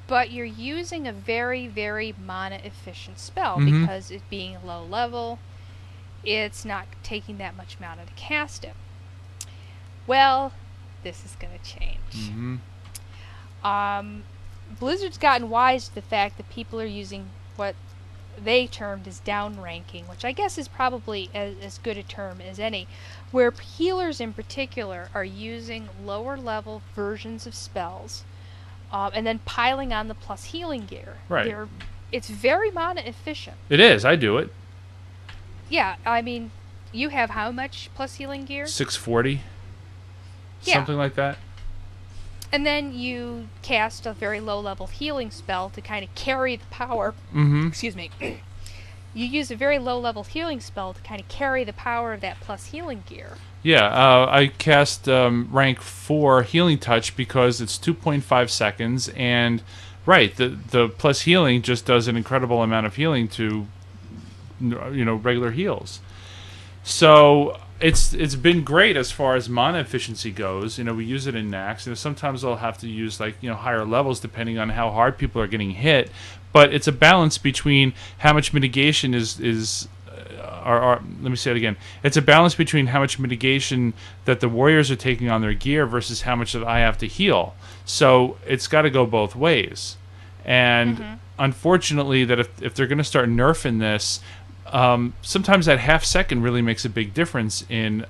But you're using a very, very mana efficient spell Mhm. because it being low level, it's not taking that much mana to cast it. Well, this is going to change. Mhm. Um, Blizzard's gotten wise to the fact that people are using what they termed as downranking, which I guess is probably as, as good a term as any, where healers in particular are using lower level versions of spells um, and then piling on the plus healing gear. Right. They're, it's very mana efficient. It is. I do it. Yeah, I mean, you have how much plus healing gear? 640. Yeah. Something like that. And then you cast a very low level healing spell to kind of carry the power Mm-hmm. excuse me, you use a very low level healing spell to kind of carry the power of that plus healing gear. Yeah, uh, I cast um, rank four healing touch because it's 2.5 seconds, and right, the the plus healing just does an incredible amount of healing to you know regular heals. So it's it's been great as far as mana efficiency goes. You know, we use it in Nax. You know, sometimes I'll have to use like you know higher levels depending on how hard people are getting hit. But it's a balance between how much mitigation is is are, are, let me say it again. It's a balance between how much mitigation that the warriors are taking on their gear versus how much that I have to heal. So it's got to go both ways. And unfortunately, that if, if they're going to start nerfing this, um, sometimes that half second really makes a big difference in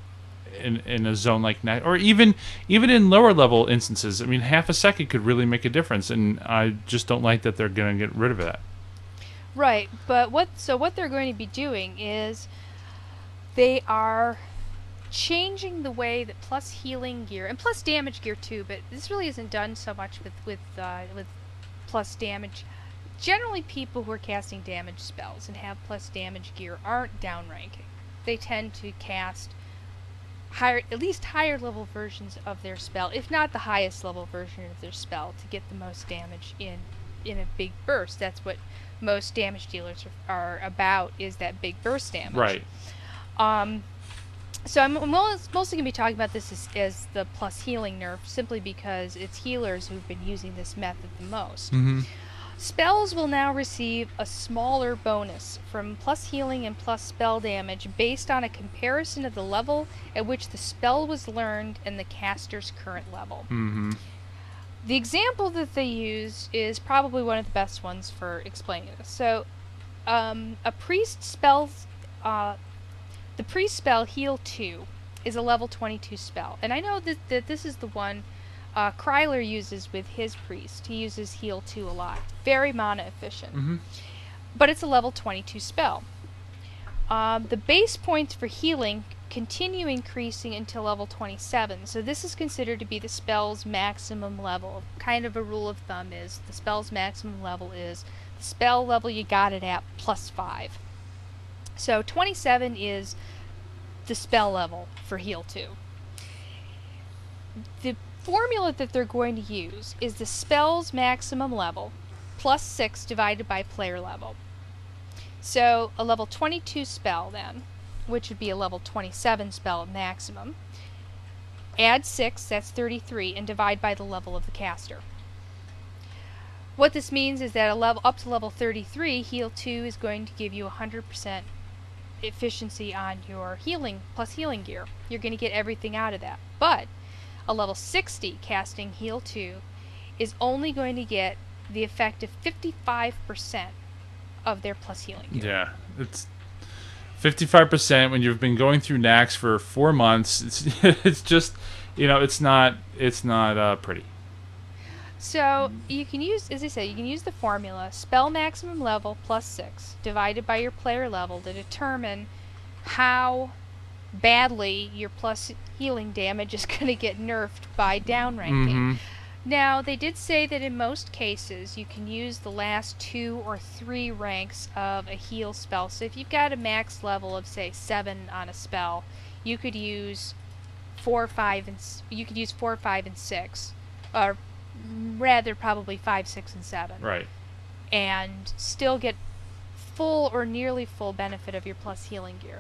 in, in a zone like that, or even even in lower level instances. I mean, half a second could really make a difference, and I just don't like that they're going to get rid of that. Right, but what so what they're going to be doing is they are changing the way that plus healing gear and plus damage gear too, but this really isn't done so much with with uh, with plus damage. Generally, people who are casting damage spells and have plus damage gear aren't downranking. They tend to cast higher, at least higher level versions of their spell, if not the highest level version of their spell, to get the most damage in in a big burst. That's what most damage dealers are, are about is that big burst damage. Right. Um, so I'm, I'm mostly going to be talking about this as, as the plus healing nerf, simply because it's healers who've been using this method the most. Mm-hmm. Spells will now receive a smaller bonus from plus healing and plus spell damage based on a comparison of the level at which the spell was learned and the caster's current level. Mm-hmm. The example that they use is probably one of the best ones for explaining this. So, um, a priest spells, uh, the priest spell Heal 2 is a level 22 spell. And I know that, that this is the one uh, Kryler uses with his priest. He uses Heal 2 a lot. Very mana efficient. Mm-hmm. But it's a level 22 spell. Um, the base points for healing continue increasing until level 27. So this is considered to be the spell's maximum level. Kind of a rule of thumb is the spell's maximum level is the spell level you got it at plus 5. So 27 is the spell level for heal 2. The formula that they're going to use is the spell's maximum level plus 6 divided by player level. So a level 22 spell then, which would be a level 27 spell maximum, add 6, that's 33, and divide by the level of the caster. What this means is that a level up to level 33, heal 2 is going to give you 100% efficiency on your healing plus healing gear. You're going to get everything out of that. But a level 60 casting heal 2 is only going to get the effect of 55% of their plus healing gear. Yeah, it's fifty-five percent when you've been going through Nax for four months. It's it's just you know it's not it's not uh, pretty. So you can use, as I said, you can use the formula spell maximum level plus six divided by your player level to determine how badly your plus healing damage is going to get nerfed by downranking. Mm-hmm. Now, they did say that in most cases you can use the last two or three ranks of a heal spell. So if you've got a max level of say seven on a spell, you could use four, five, and you could use four, five, and six, or rather probably five, six, and seven, Right. and still get full or nearly full benefit of your plus healing gear.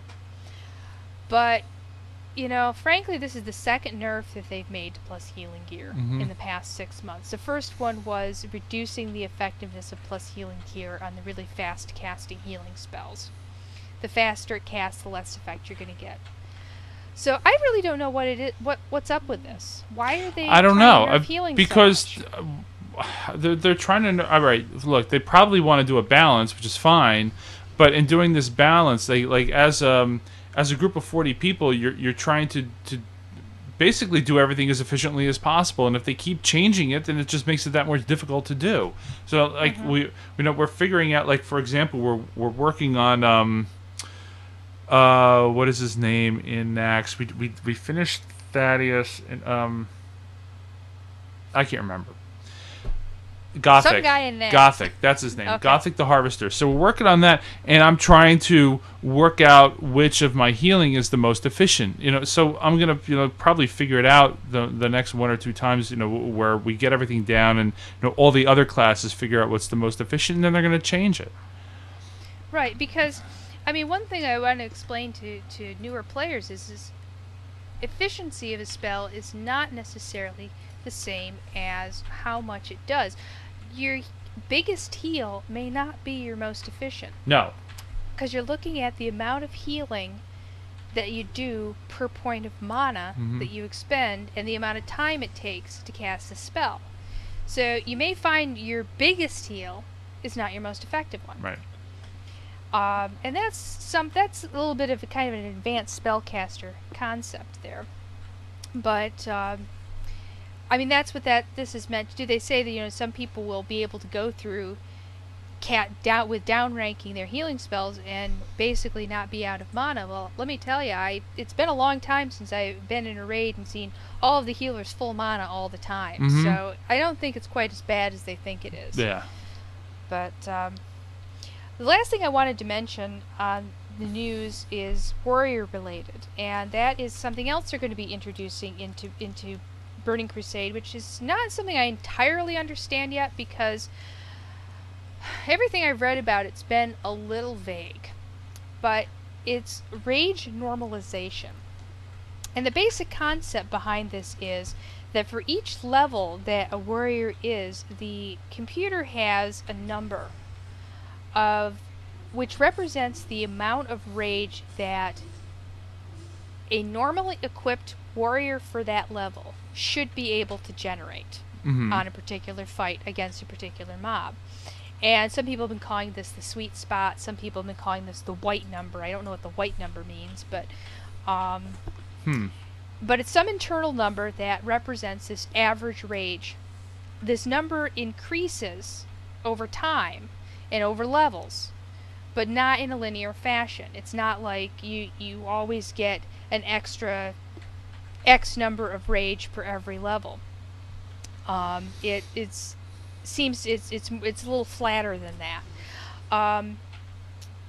But you know, frankly, this is the second nerf that they've made to plus healing gear Mhm. in the past six months. The first one was reducing the effectiveness of plus healing gear on the really fast casting healing spells. The faster it casts, the less effect you're going to get. So I really don't know what it is. What what's up with this? Why are they? I don't know to nerf healing so because uh, they're they're trying to. All right, look, they probably want to do a balance, which is fine, but in doing this balance, they like as um as a group of forty people, you're you're trying to to basically do everything as efficiently as possible. And if they keep changing it then it just makes it that more difficult to do. So like Mm-hmm. we you know we're figuring out like for example we're we're working on um uh what is his name in Nax? We we we finished Thaddius and um I can't remember Gothik guy in Nax. Gothik that's his name Okay. Gothik the Harvester so we're working on that and I'm trying to work out which of my healing is the most efficient you know so I'm gonna you know probably figure it out the the next one or two times you know where we get everything down and you know all the other classes figure out what's the most efficient and then they're gonna change it Right, because I mean, one thing I want to explain to to newer players is is efficiency of a spell is not necessarily the same as how much it does. Your biggest heal may not be your most efficient no because you're looking at the amount of healing that you do per point of mana Mhm. that you expend and the amount of time it takes to cast a spell. So you may find your biggest heal is not your most effective one. right Um, and that's some that's a little bit of a kind of an advanced spellcaster concept there. But um, I mean that's what that this is meant to do. They say that you know some people will be able to go through cat down with downranking their healing spells and basically not be out of mana. Well, let me tell you, I it's been a long time since I've been in a raid and seen all of the healers full mana all the time. Mhm. So I don't think it's quite as bad as they think it is. yeah But um, the last thing I wanted to mention on the news is warrior related, and that is something else they're going to be introducing into into Burning Crusade, which is not something I entirely understand yet because everything I've read about it's been a little vague. But it's rage normalization. And the basic concept behind this is that for each level that a warrior is, the computer has a number of which represents the amount of rage that a normally equipped warrior for that level should be able to generate Mhm. on a particular fight against a particular mob. And some people have been calling this the sweet spot. Some people have been calling this the white number. I don't know what the white number means, but um, Hmm. but it's some internal number that represents this average rage. This number increases over time and over levels, but not in a linear fashion. It's not like you you always get an extra X number of rage per every level. Um, it it's seems it's it's it's a little flatter than that. Um,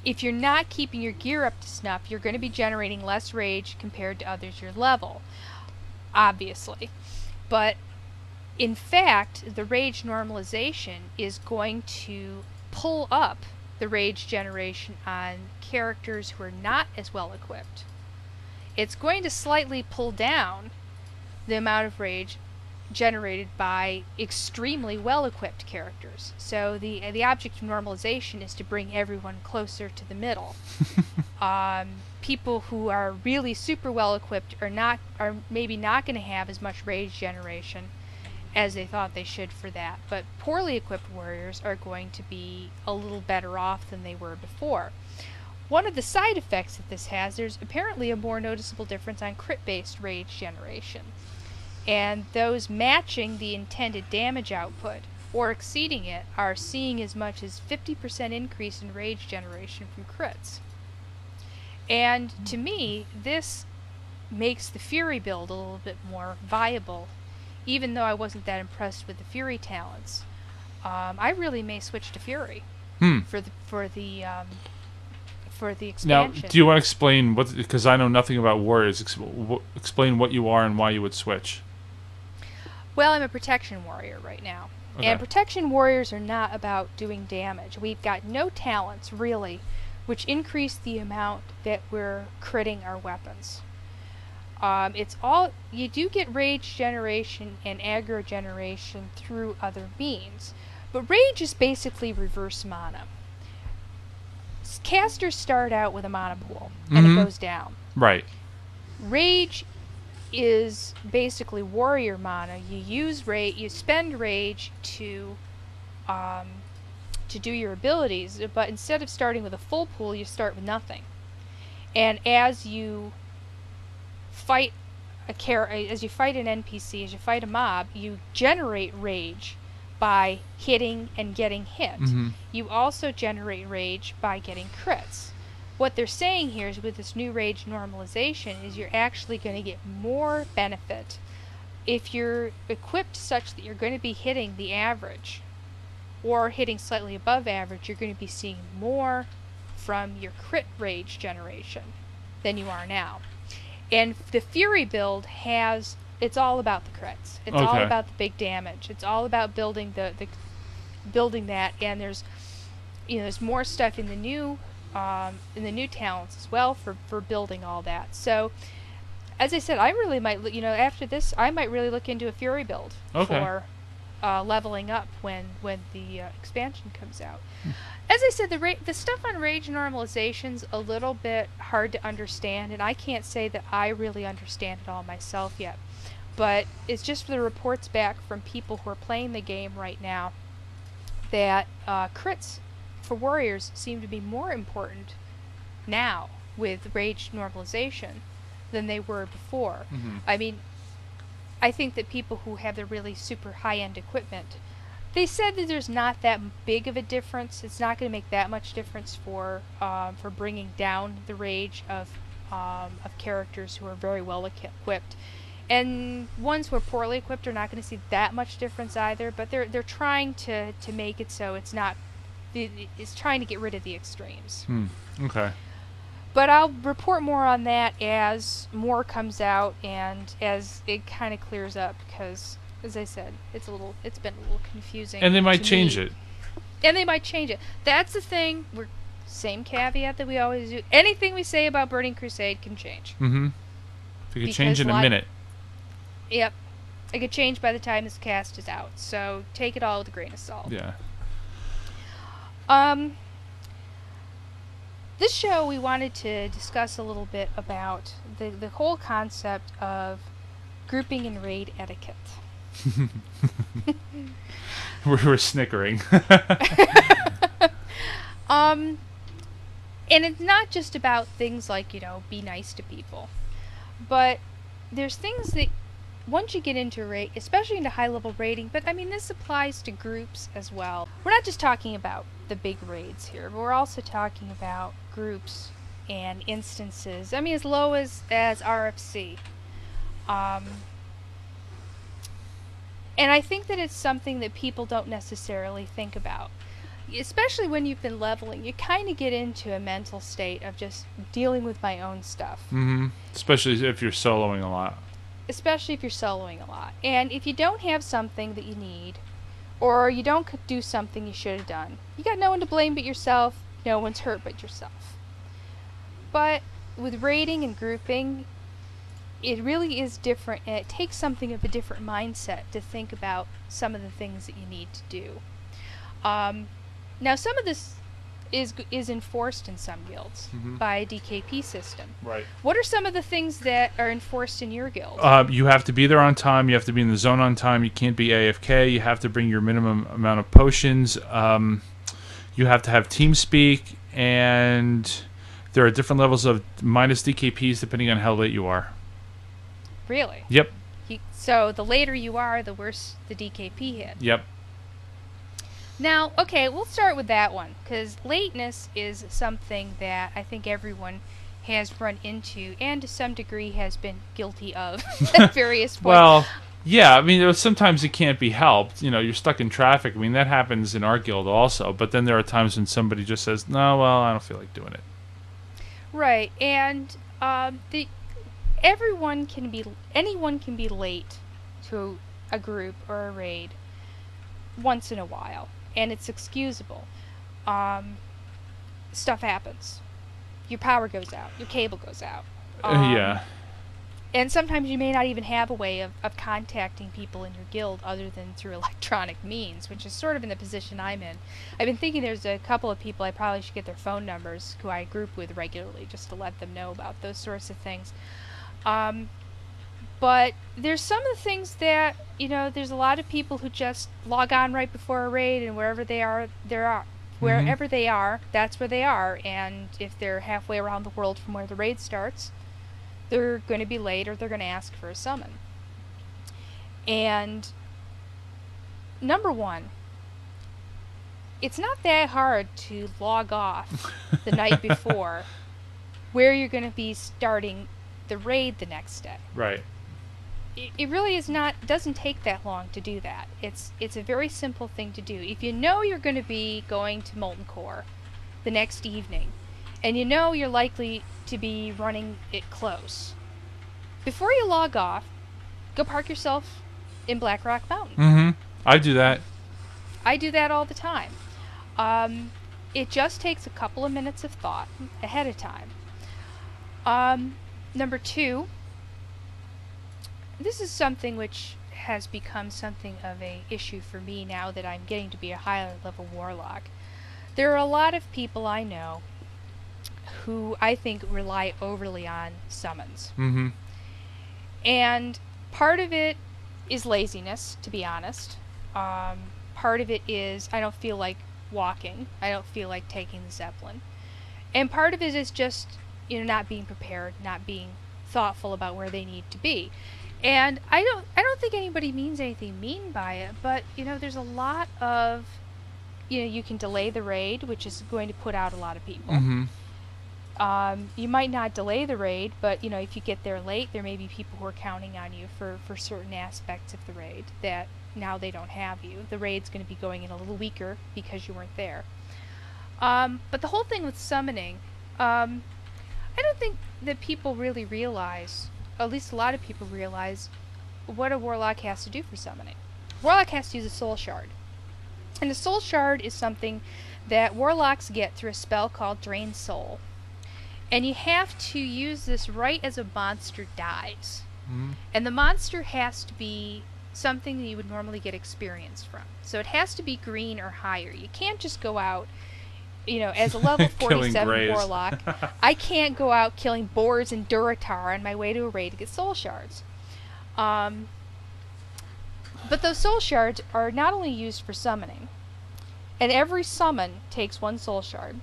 if you're not keeping your gear up to snuff, you're going to be generating less rage compared to others your level, obviously. But in fact, the rage normalization is going to pull up the rage generation on characters who are not as well equipped. It's going to slightly pull down the amount of rage generated by extremely well equipped characters. So the the object of normalization is to bring everyone closer to the middle. um, people who are really super well equipped are not are maybe not going to have as much rage generation as they thought they should for that. But poorly equipped warriors are going to be a little better off than they were before. One of the side effects that this has, there's apparently a more noticeable difference on crit based rage generation and those matching the intended damage output or exceeding it are seeing as much as 50% increase in rage generation from crits. And to me, this makes the Fury build a little bit more viable, even though I wasn't that impressed with the Fury talents. Um, I really may switch to Fury Hmm. for the for the um, for the Now, do you want to explain what? Because I know nothing about warriors. Explain what you are and why you would switch. Well, I'm a protection warrior right now. Okay. And protection warriors are not about doing damage. We've got no talents, really, which increase the amount that we're critting our weapons. Um, it's all you do get rage generation and aggro generation through other means, but rage is basically reverse mana. Casters start out with a mana pool, and Mhm. it goes down. Right. Rage is basically warrior mana. You use rage, you spend rage to um, to do your abilities, but instead of starting with a full pool, you start with nothing. And as you fight a char- as you fight an NPC, as you fight a mob, you generate rage by hitting and getting hit. Mhm. You also generate rage by getting crits. What they're saying here is with this new rage normalization is you're actually going to get more benefit if you're equipped such that you're going to be hitting the average or hitting slightly above average, you're going to be seeing more from your crit rage generation than you are now. And the Fury build has it's all about the crits. It's all about the big damage. It's all about building the, the building that and there's you know there's more stuff in the new um, in the new talents as well for for building all that. So as I said, I really might look- you know after this I might really look into a Fury build Okay. for uh, leveling up when when the uh, expansion comes out. As I said, the ra- the stuff on rage normalization's a little bit hard to understand, and I can't say that I really understand it all myself yet. But it's just the reports back from people who are playing the game right now that uh, crits for warriors seem to be more important now with rage normalization than they were before. Mhm. I mean, I think that people who have the really super high end equipment, they said that there's not that big of a difference. It's not going to make that much difference for um, for bringing down the rage of um, of characters who are very well equipped. And ones who are poorly equipped are not going to see that much difference either. But they're they're trying to, to make it so it's not. It's trying to get rid of the extremes. Hmm. Okay. But I'll report more on that as more comes out and as it kind of clears up because, as I said, it's a little, it's been a little confusing. And they might change me. it. And they might change it. That's the thing. We're same caveat that we always do. Anything we say about Burning Crusade can change. Mm-hmm. It could change in a minute. Yep. It could change by the time this cast is out, so take it all with a grain of salt. Yeah. Um, this show we wanted to discuss a little bit about the the whole concept of grouping and raid etiquette. We're, we're snickering. Um, and it's not just about things like you know be nice to people, but there's things that once you get into raid, especially into high level raiding, but I mean this applies to groups as well. We're not just talking about the big raids here, but we're also talking about groups and instances. I mean as low as as RFC. Um, and I think that it's something that people don't necessarily think about especially when you've been leveling, you kind of get into a mental state of just dealing with my own stuff, Mm-hmm. Especially if you're soloing a lot. Especially if you're soloing a lot. And if you don't have something that you need, or you don't do something you should have done, you got no one to blame but yourself, no one's hurt but yourself. But with raiding and grouping, it really is different, and it takes something of a different mindset to think about some of the things that you need to do. Um, now, some of this is is enforced in some guilds Mhm. by a DKP system. Right. What are some of the things that are enforced in your guild? Uh, you have to be there on time. You have to be in the zone on time. You can't be AFK. You have to bring your minimum amount of potions. Um, you have to have TeamSpeak, and there are different levels of minus DKPs depending on how late you are. really? Yep. You, so the later you are, the worse the DKP hit. Yep. Now, okay, we'll start with that one because lateness is something that I think everyone has run into and to some degree has been guilty of at various points. Well, yeah. I mean, sometimes it can't be helped. You know, you're stuck in traffic. I mean, that happens in our guild also. But then there are times when somebody just says, "No, well, I don't feel like doing it." Right, and um, the everyone can be anyone can be late to a group or a raid once in a while, and it's excusable. Um, stuff happens. Your power goes out. Your cable goes out. Uh, Um, yeah. And sometimes you may not even have a way of, of contacting people in your guild other than through electronic means, which is sort of in the position I'm in. I've been thinking there's a couple of people I probably should get their phone numbers who I group with regularly just to let them know about those sorts of things. Um, but there's some of the things that, you know, there's a lot of people who just log on right before a raid and wherever they are, there are. Mm-hmm. Wherever they are, that's where they are. And if they're halfway around the world from where the raid starts, they're going to be late or they're going to ask for a summon. And number one, it's not that hard to log off the night before where you're going to be starting the raid the next day. Right. It, really is not doesn't take that long to do that. It's it's a very simple thing to do. If you know you're going to be going to Molten Core the next evening and you know you're likely to be running it close. Before you log off, go park yourself in Blackrock Mountain. Mm-hmm. I do that. I do that all the time. Um, it just takes a couple of minutes of thought ahead of time. Um, number two, this is something which has become something of a issue for me now that I'm getting to be a higher level warlock. There are a lot of people I know who I think rely overly on summons. Mm-hmm. And part of it is laziness, to be honest. Um, part of it is I don't feel like walking. I don't feel like taking the Zeppelin. And part of it is just, you know, not being prepared, not being thoughtful about where they need to be. And I don't I don't think anybody means anything mean by it, but you know, there's a lot of you know, you can delay the raid, which is going to put out a lot of people. Mm-hmm. Um, you might not delay the raid, but you know if you get there late, there may be people who are counting on you for, for certain aspects of the raid that now they don't have you. The raid's going to be going in a little weaker because you weren't there. Um, but the whole thing with summoning, um, I don't think that people really realize, at least a lot of people realize, what a warlock has to do for summoning. Warlock has to use a soul shard. And a soul shard is something that warlocks get through a spell called Drain Soul. And you have to use this right as a monster dies. Mhm. And the monster has to be something that you would normally get experience from. So it has to be green or higher. You can't just go out, you know, as a level 47 warlock. I can't go out killing boars and Durotar on my way to a raid to get soul shards. Um, but those soul shards are not only used for summoning, and every summon takes one soul shard.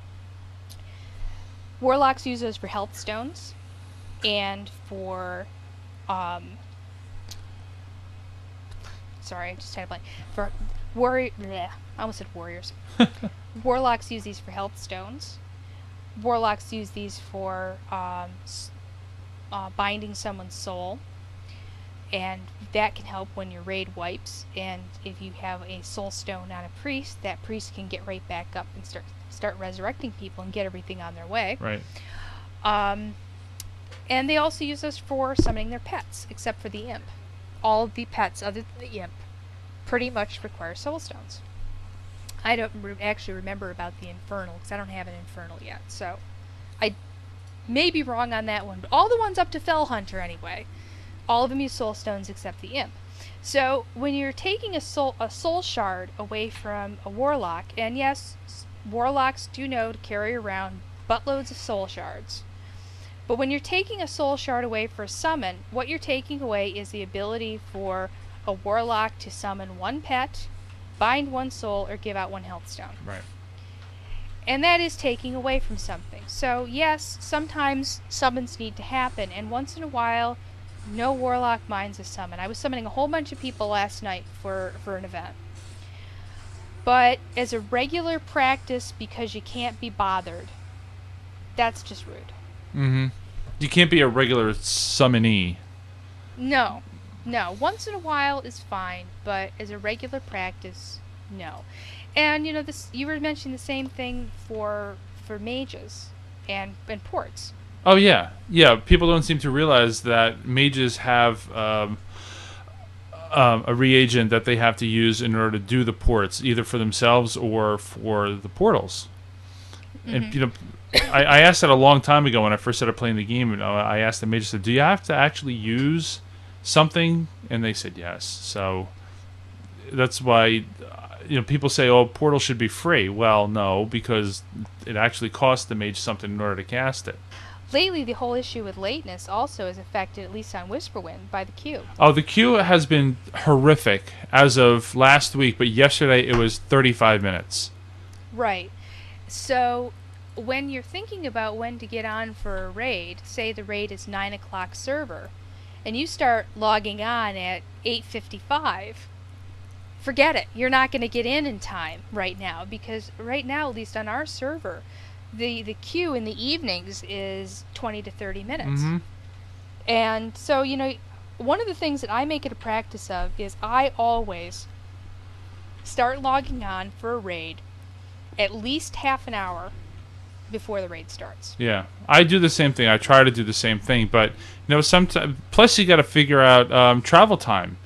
Warlocks use those for health stones and for um sorry, I just had a blank. For warrior I almost said warriors. Warlocks use these for health stones. Warlocks use these for um, uh, binding someone's soul, and that can help when your raid wipes. And if you have a soul stone on a priest, that priest can get right back up and start start resurrecting people and get everything on their way. Right. Um, and they also use those for summoning their pets, except for the imp. All of the pets other than the imp pretty much require soul stones. I don't re- actually remember about the infernal because I don't have an infernal yet, so I may be wrong on that one. But all the ones up to Felhunter anyway, all of them use soul stones except the imp. So when you're taking a soul a soul shard away from a warlock, and yes, warlocks do know to carry around buttloads of soul shards. But when you're taking a soul shard away for a summon, what you're taking away is the ability for a warlock to summon one pet, bind one soul, or give out one health stone. Right. And that is taking away from something. So, yes, sometimes summons need to happen, and once in a while, no warlock minds a summon. I was summoning a whole bunch of people last night for, for an event. But as a regular practice, because you can't be bothered, that's just rude. Mm-hmm. You can't be a regular summonee. No, no. Once in a while is fine, but as a regular practice, no. And you know, this you were mentioning the same thing for for mages and and ports. Oh yeah, yeah. People don't seem to realize that mages have um, um, a reagent that they have to use in order to do the ports, either for themselves or for the portals. And you know, I, I asked that a long time ago when I first started playing the game. Know, I asked the mage, I said, "Do you have to actually use something?" And they said yes. So that's why you know people say, "Oh, portal should be free." Well, no, because it actually costs the mage something in order to cast it. Lately, the whole issue with lateness also is affected, at least on Whisperwind, by the queue. Oh, the queue has been horrific as of last week, but yesterday it was 35 minutes. Right. So, when you're thinking about when to get on for a raid, say the raid is nine o'clock server, and you start logging on at 8:55, forget it. You're not going to get in in time right now because right now, at least on our server, the the queue in the evenings is 20 to 30 minutes. hmm And so, you know, one of the things that I make it a practice of is I always start logging on for a raid at least half an hour before the raid starts. Yeah, I do the same thing. I try to do the same thing, but you know, sometimes plus you got to figure out um, travel time.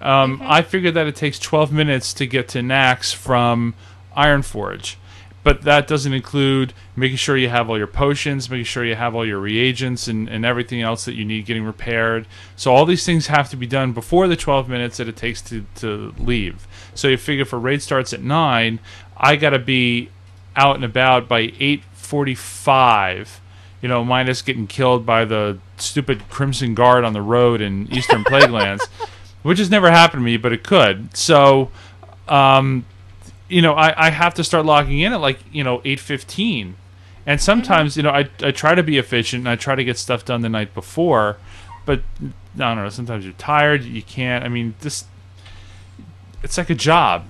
Um, I figured that it takes 12 minutes to get to Naxx from Ironforge, but that doesn't include making sure you have all your potions, making sure you have all your reagents, and, and everything else that you need getting repaired. So all these things have to be done before the 12 minutes that it takes to, to leave. So you figure if a raid starts at 9, I got to be out and about by 8:45 you know minus getting killed by the stupid crimson guard on the road in eastern plaguelands which has never happened to me but it could. So um, you know I, I have to start logging in at like you know 8:15 and sometimes you know I, I try to be efficient and I try to get stuff done the night before but I don't know sometimes you're tired you can't I mean this it's like a job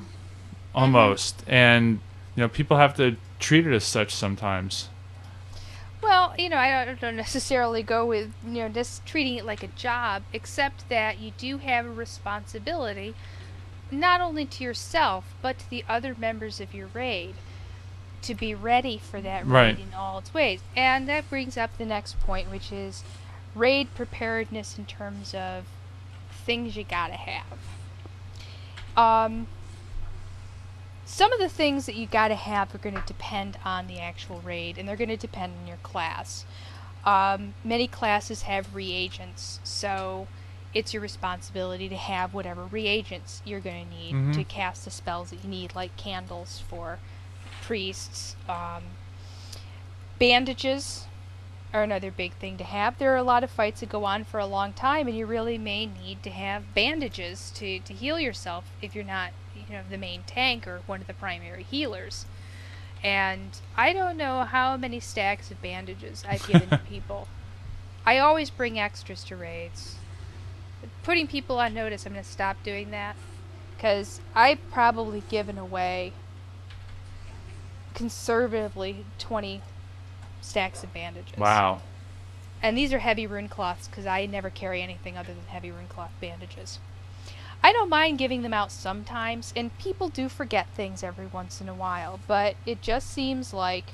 almost. And you know people have to treat it as such sometimes Well, you know, I don't- don't necessarily go with, you know, just treating it like a job, except that you do have a responsibility not only to yourself, but to the other members of your raid to be ready for that raid Right. in all its ways. And that brings up the next point, which is raid preparedness in terms of things you gotta have. Um, some of the things that you gotta have are going to depend on the actual raid, and they're going to depend on your class. Um, many classes have reagents, so it's your responsibility to have whatever reagents you're going to need Mhm. to cast the spells that you need, like candles for priests. Um, bandages are another big thing to have. There are a lot of fights that go on for a long time, and you really may need to have bandages to, to heal yourself if you're not, you know, the main tank or one of the primary healers. And I don't know how many stacks of bandages I've given to people. I always bring extras to raids. Putting people on notice, I'm going to stop doing that. Because I've probably given away conservatively 20 stacks of bandages. Wow. And these are heavy runecloths because I never carry anything other than heavy runecloth bandages. I don't mind giving them out sometimes, and people do forget things every once in a while, but it just seems like,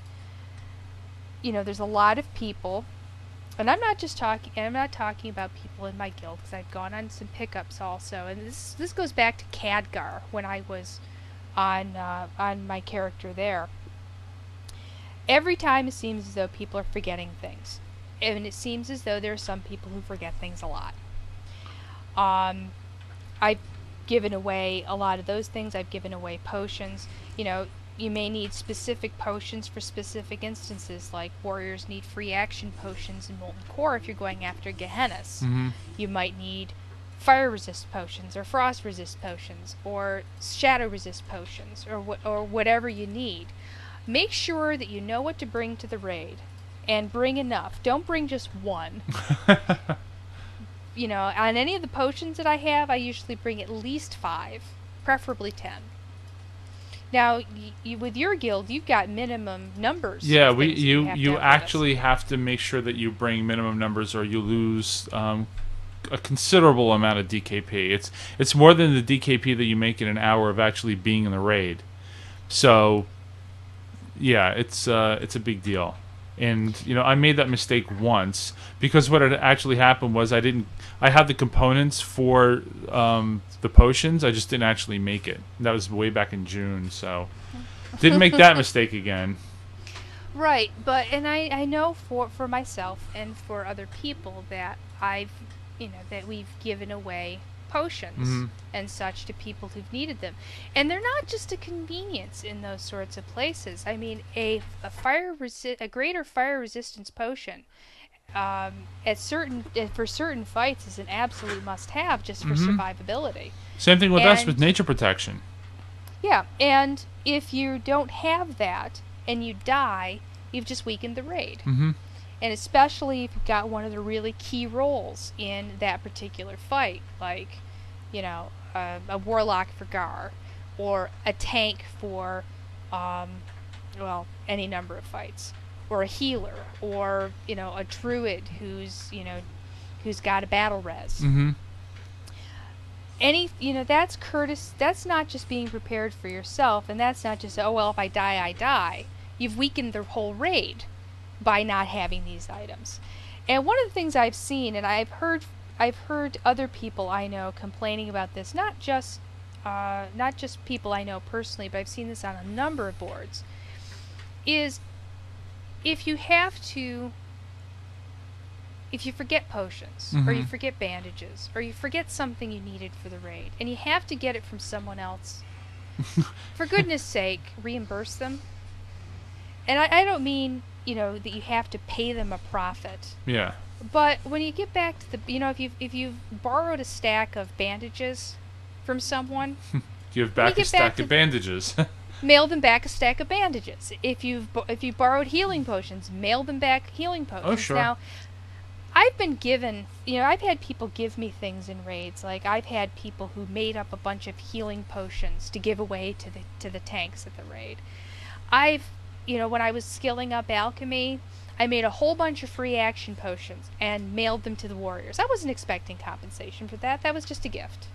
you know, there's a lot of people, and I'm not just talking. I'm not talking about people in my guild because I've gone on some pickups also, and this this goes back to Khadgar when I was on uh, on my character there. Every time it seems as though people are forgetting things, and it seems as though there are some people who forget things a lot. Um, I've given away a lot of those things. I've given away potions. You know, you may need specific potions for specific instances, like warriors need free action potions in Molten Core if you're going after Gehennas. hmm You might need fire resist potions, or frost resist potions, or shadow resist potions, or wh- or whatever you need. Make sure that you know what to bring to the raid, and bring enough. Don't bring just one you know, on any of the potions that I have, I usually bring at least five, preferably ten. Now, you, with your guild, you've got minimum numbers. Yeah, we you you actually have to make sure that you bring minimum numbers, or you lose um, a considerable amount of DKP. It's it's more than the DKP that you make in an hour of actually being in the raid. So, yeah, it's uh, it's a big deal. And you know, I made that mistake once because what had actually happened was I didn't. I had the components for um, the potions. I just didn't actually make it. That was way back in June, so didn't make that mistake again. Right, but and I I know for for myself and for other people that I've you know that we've given away potions Mhm. and such to people who've needed them, and they're not just a convenience in those sorts of places. I mean, a a fire resi- a greater fire resistance potion. Um, at certain uh, for certain fights is an absolute must-have just for Mhm. survivability. Same thing with us with nature protection. Yeah, and if you don't have that and you die, you've just weakened the raid. Mm-hmm. And especially if you've got one of the really key roles in that particular fight, like, you know, uh, a warlock for Garr, or a tank for, um, well, any number of fights, or a healer, or you know, a druid who's you know, who's got a battle res Mm-hmm. any you know that's Curtis. that's not just being prepared for yourself and that's not just oh well if i die i die you've weakened the whole raid by not having these items and one of the things i've seen and i've heard i've heard other people i know complaining about this not just uh, not just people i know personally but i've seen this on a number of boards is if you have to if you forget potions or you Mhm. forget bandages or you forget something you needed for the raid and you have to get it from someone else for goodness sake reimburse them and I, I don't mean you know that you have to pay them a profit Yeah. but when you get back to the you know if you if you've borrowed a stack of bandages from someone Give back a stack back of bandages. mail them back a stack of bandages. If you've if you borrowed healing potions, mail them back healing oh, potions. Oh, sure. Now, I've been given, you know, I've had people give me things in raids. Like I've had people who made up a bunch of healing potions to give away to the to the tanks at the raid. I've, you know, when I was skilling up alchemy, I made a whole bunch of free action potions and mailed them to the warriors. I wasn't expecting compensation for that. That was just a gift.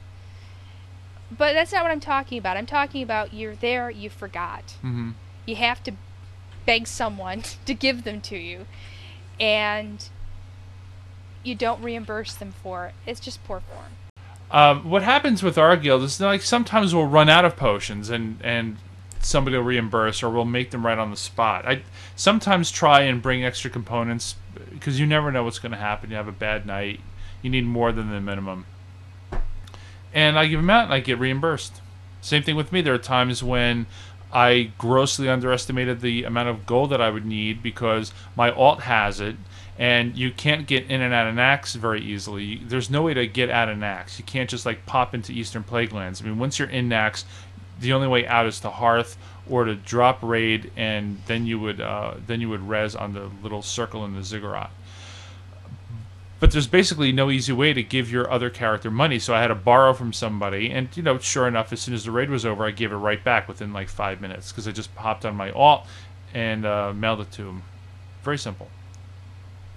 But that's not what I'm talking about. I'm talking about you're there, you forgot mm-hmm. you have to beg someone to give them to you and you don't reimburse them for it it's just poor form Um, what happens with our guild is like sometimes we'll run out of potions and and somebody will reimburse or we'll make them right on the spot. I sometimes try and bring extra components because you never know what's going to happen. You have a bad night, you need more than the minimum, and I give them out and I get reimbursed. Same thing with me. There are times when I grossly underestimated the amount of gold that I would need because my alt has it, and you can't get in and out of Naxx very easily. There's no way to get out of Naxx. You can't just like pop into Eastern Plaguelands. I mean, once you're in Naxx, the only way out is to Hearth or to drop raid, and then you would uh, then you would res on the little circle in the ziggurat. But there's basically no easy way to give your other character money, so I had to borrow from somebody, and you know, sure enough, as soon as the raid was over, I gave it right back within like five minutes because I just hopped on my alt and uh, mailed it to him. Very simple.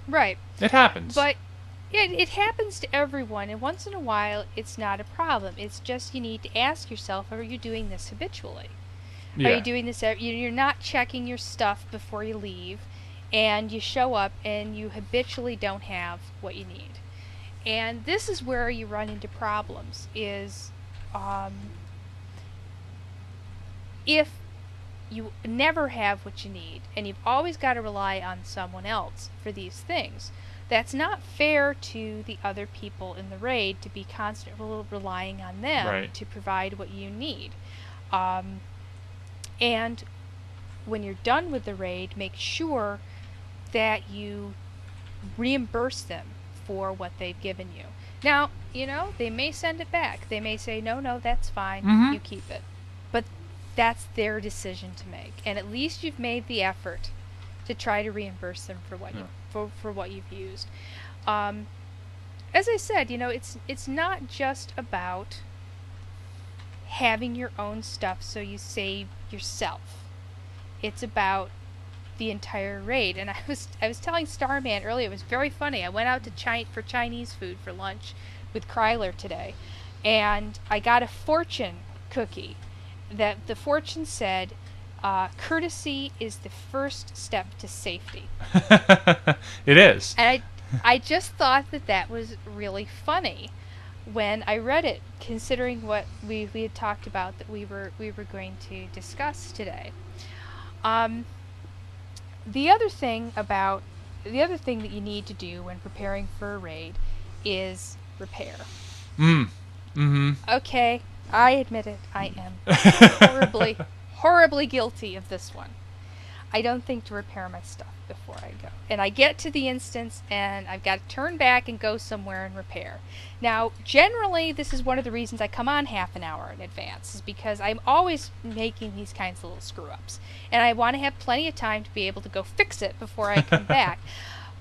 Right. It happens. But yeah, it happens to everyone, and once in a while, it's not a problem. It's just you need to ask yourself: Are you doing this habitually? yeah. Are you doing this? You're not checking your stuff before you leave, and you show up and you habitually don't have what you need. And this is where you run into problems. Is um, if you never have what you need, and you've always got to rely on someone else for these things. That's not fair to the other people in the raid to be constantly relying on them Right. to provide what you need. Um, and when you're done with the raid, make sure that you reimburse them for what they've given you. Now, you know, they may send it back. They may say, no, no, that's fine. Mhm. You keep it. But that's their decision to make. And at least you've made the effort to try to reimburse them for what you, for, for what you've used. Um, as I said, you know, it's it's not just about having your own stuff so you save yourself. It's about the entire raid. And I was I was telling Starman earlier, it was very funny. I went out to Chi- for Chinese food for lunch with Kryler today, and I got a fortune cookie. That the fortune said, uh, "Courtesy is the first step to safety." it is. And I, I just thought that that was really funny when I read it, considering what we, we had talked about that we were we were going to discuss today. Um, the other thing about the other thing that you need to do when preparing for a raid is repair. Mm. Mm-hmm. Okay, I admit it. I am horribly, horribly guilty of this one. I don't think to repair my stuff before I go. And I get to the instance and I've got to turn back and go somewhere and repair. Now, generally, this is one of the reasons I come on half an hour in advance, is because I'm always making these kinds of little screw ups. And I want to have plenty of time to be able to go fix it before I come back.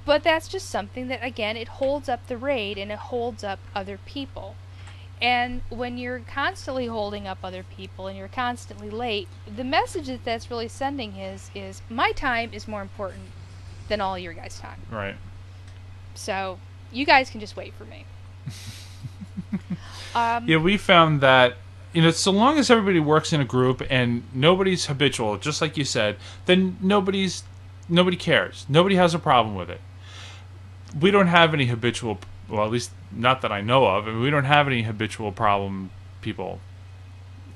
But that's just something that, again, it holds up the raid and it holds up other people. And when you're constantly holding up other people and you're constantly late, the message that that's really sending is is my time is more important than all your guys' time. Right. So you guys can just wait for me. um, Yeah, we found that you know, so long as everybody works in a group and nobody's habitual, just like you said, then nobody's nobody cares. Nobody has a problem with it. We don't have any habitual, well, at least not that I know of. I mean, we don't have any habitual problem people.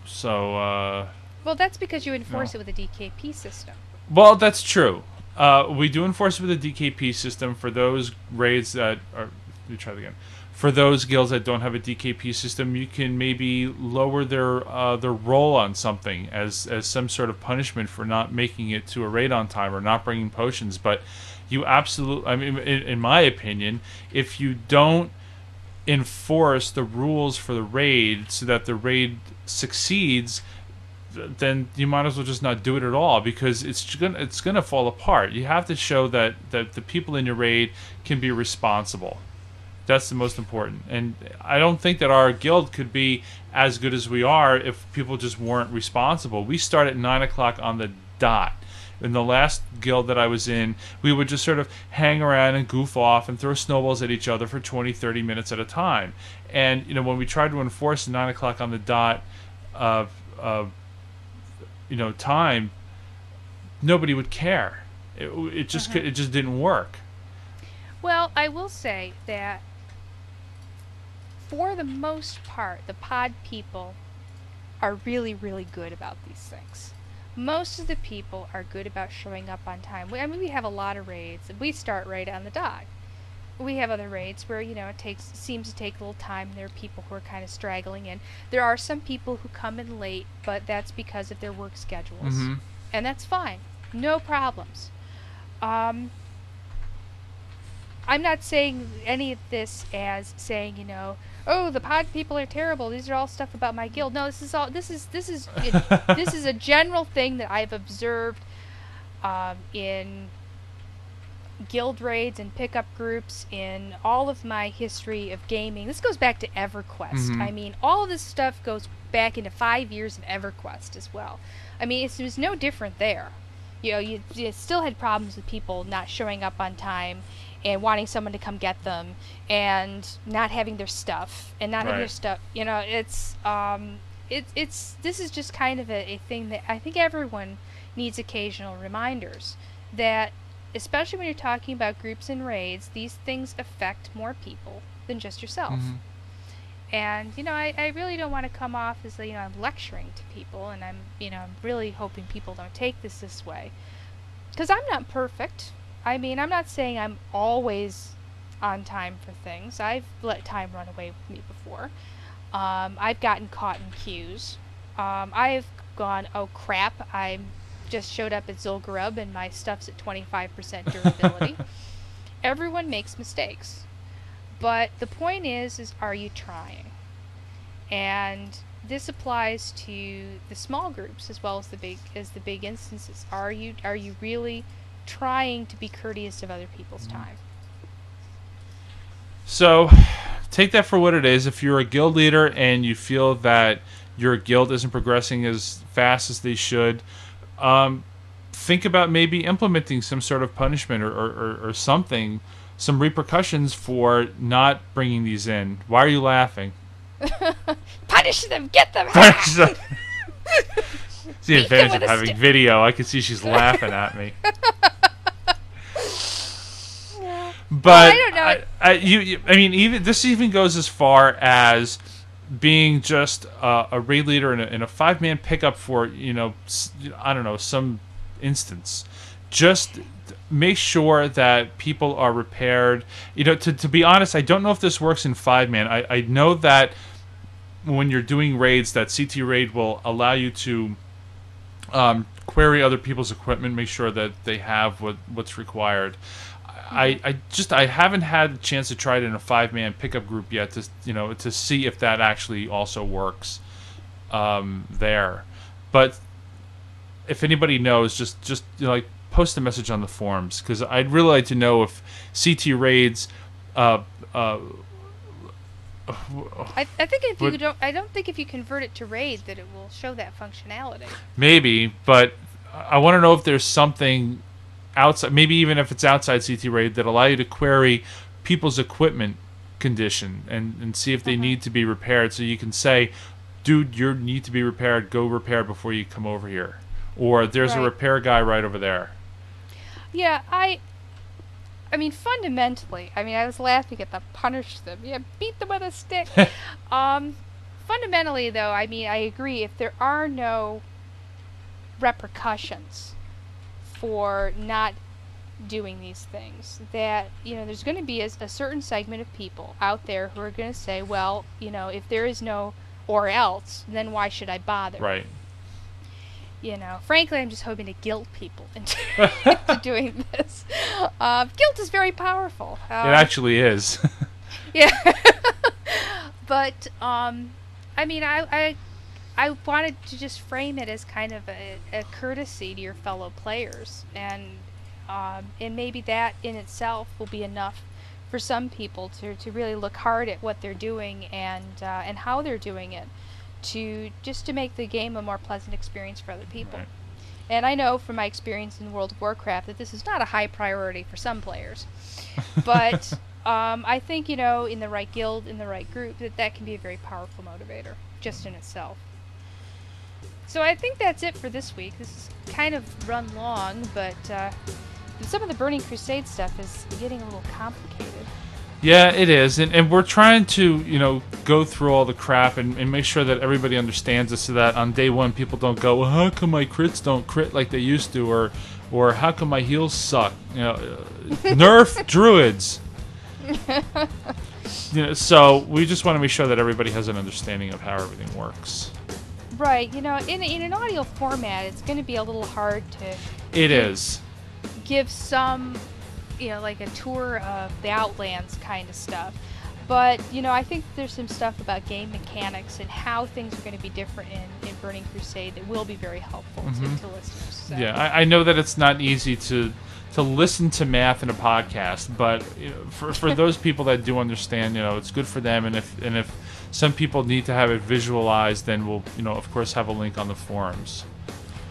So, uh, Well, that's because you enforce No. it with a DKP system. well, that's true. Uh, we do enforce it with a DKP system for those raids that are. Let me try that again. For those guilds that don't have a DKP system, you can maybe lower their uh, their roll on something as as some sort of punishment for not making it to a raid on time or not bringing potions. But you absolutely, I mean, in, in my opinion, if you don't enforce the rules for the raid so that the raid succeeds, then you might as well just not do it at all because it's gonna it's gonna fall apart. You have to show that that the people in your raid can be responsible. That's the most important. And I don't think that our guild could be as good as we are if people just weren't responsible. We start at nine o'clock on the dot. In the last guild that I was in, we would just sort of hang around and goof off and throw snowballs at each other for 20, 30 minutes at a time. And, you know, when we tried to enforce nine o'clock on the dot of, of you know, time, nobody would care. It, it just mm-hmm. could, it just didn't work. Well, I will say that for the most part, the pod people are really, really good about these things. Most of the people are good about showing up on time. We, I mean, we have a lot of raids. We start right on the dot. We have other raids where you know it takes seems to take a little time. There are people who are kind of straggling in. There are some people who come in late, but that's because of their work schedules, Mhm. and that's fine. No problems. Um, I'm not saying any of this as saying, you know, oh, the pod people are terrible. These are all stuff about my guild. No, this is all. This is this is it, this is a general thing that I've observed um, in guild raids and pickup groups in all of my history of gaming. This goes back to EverQuest. Mhm. I mean, all of this stuff goes back into five years of EverQuest as well. I mean, it's, it was no different there. You know, you, you still had problems with people not showing up on time and wanting someone to come get them and not having their stuff and not having their stuff. You know, it's um, it, it's this is just kind of a, a thing that I think everyone needs occasional reminders that especially when you're talking about groups and raids, these things affect more people than just yourself. Mhm. And you know, I, I really don't want to come off as you know I'm lecturing to people, and I'm you know I'm really hoping people don't take this this way, because I'm not perfect. I mean, I'm not saying I'm always on time for things. I've let time run away with me before. Um, I've gotten caught in queues. Um, I've gone, oh crap! I just showed up at Zul'Gurub and my stuff's at 25% durability. Everyone makes mistakes. But the point is, is are you trying? And this applies to the small groups as well as the big as the big instances. Are you are you really trying to be courteous of other people's time? So, take that for what it is. If you're a guild leader and you feel that your guild isn't progressing as fast as they should, um, think about maybe implementing some sort of punishment or, or, or, or something, some repercussions for not bringing these in. Why are you laughing? Punish them, get them. It's the advantage of having stick. video. I can see she's laughing at me. But I don't know. I, I, you, you- I mean, even this even goes as far as being just uh, a raid leader in a, in a five man pickup for you know I don't know some instance. Just make sure that people are repaired. You know, to to be honest, I don't know if this works in five man. I I know that when you're doing raids, that CT raid will allow you to um, query other people's equipment, make sure that they have what what's required. I, I just I haven't had a chance to try it in a five man pickup group yet to you know to see if that actually also works um, there. But if anybody knows, just just you know, like post a message on the forums because I'd really like to know if CT raids. Uh, uh, I, I think if you don't, I don't think if you convert it to raid that it will show that functionality. Maybe, but I want to know if there's something outside, maybe even if it's outside CT RAID, that allow you to query people's equipment condition and, and see if they Mhm. need to be repaired. So you can say, dude, you need to be repaired. Go repair before you come over here. Or there's a repair guy right over there. Yeah, I. I mean, fundamentally, I mean, I was laughing at the punish them. Yeah, beat them with a stick. um, fundamentally, though, I mean, I agree. If there are no repercussions for not doing these things, that you know, there's going to be a, a certain segment of people out there who are going to say, well, you know, if there is no or else, then why should I bother? Right. You know, frankly, I'm just hoping to guilt people into, into doing this. Uh, guilt is very powerful. Um, it actually is. yeah. but um, I mean, I, I I wanted to just frame it as kind of a, a courtesy to your fellow players, and um, and maybe that in itself will be enough for some people to, to really look hard at what they're doing and uh, and how they're doing it, to just to make the game a more pleasant experience for other people. Right. And I know from my experience in World of Warcraft that this is not a high priority for some players, but um, I think you know in the right guild, in the right group, that that can be a very powerful motivator just in itself. So I think that's it for this week. This is kind of run long, but uh, some of the Burning Crusade stuff is getting a little complicated. Yeah, it is, and, and we're trying to you know go through all the crap and, and make sure that everybody understands this, so that on day one people don't go, well, how come my crits don't crit like they used to, or or how come my heals suck? You know, uh, nerf druids. You know, so we just want to make sure that everybody has an understanding of how everything works. Right. You know, in in an audio format, it's going to be a little hard to It is. give some, you know, like a tour of the Outlands kind of stuff. But, you know, I think there's some stuff about game mechanics and how things are going to be different in, in Burning Crusade that will be very helpful to, mm-hmm. to listeners. So. Yeah, I, I know that it's not easy to to listen to math in a podcast, but you know, for for those people that do understand, you know, it's good for them. And if and if some people need to have it visualized, then we'll you know of course have a link on the forums.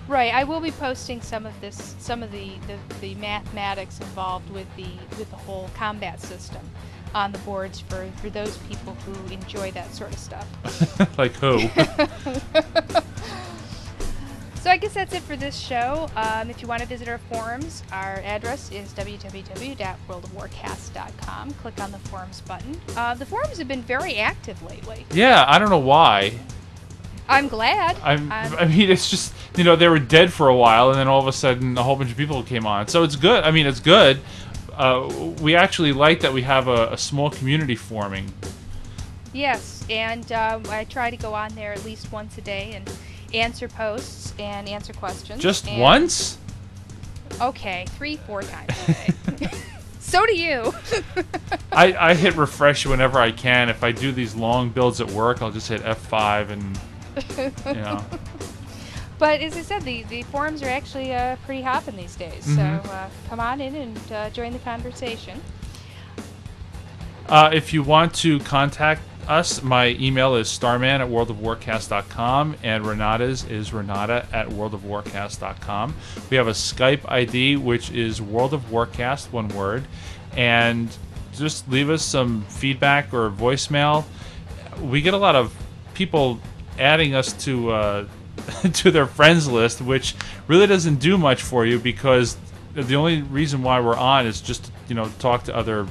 Right, I will be posting some of this, some of the, the, the mathematics involved with the with the whole combat system on the boards for, for those people who enjoy that sort of stuff. like who? So I guess that's it for this show. Um, if you want to visit our forums, our address is www.worldofwarcast.com. Click on the forums button. Uh, the forums have been very active lately. yeah, I don't know why. I'm glad. I'm, Um, I mean, it's just you know they were dead for a while, and then all of a sudden a whole bunch of people came on. So it's good. I mean, it's good. Uh, we actually like that we have a, a small community forming. Yes, and um, I try to go on there at least once a day and answer posts and answer questions. Just and- once? Okay, three, four times a day. so do you. I, I hit refresh whenever I can. If I do these long builds at work, I'll just hit F5 and know. But as I said, the, the forums are actually uh, pretty hopping these days. Mhm. So uh, come on in and uh, join the conversation. Uh, if you want to contact us, my email is starman at worldofwarcast.com and Renata's is renata at worldofwarcast.com. We have a Skype ID, which is World of Warcast, one word. And just leave us some feedback or voicemail. We get a lot of people adding us to uh, to their friends list, which really doesn't do much for you because the only reason why we're on is just you know talk to other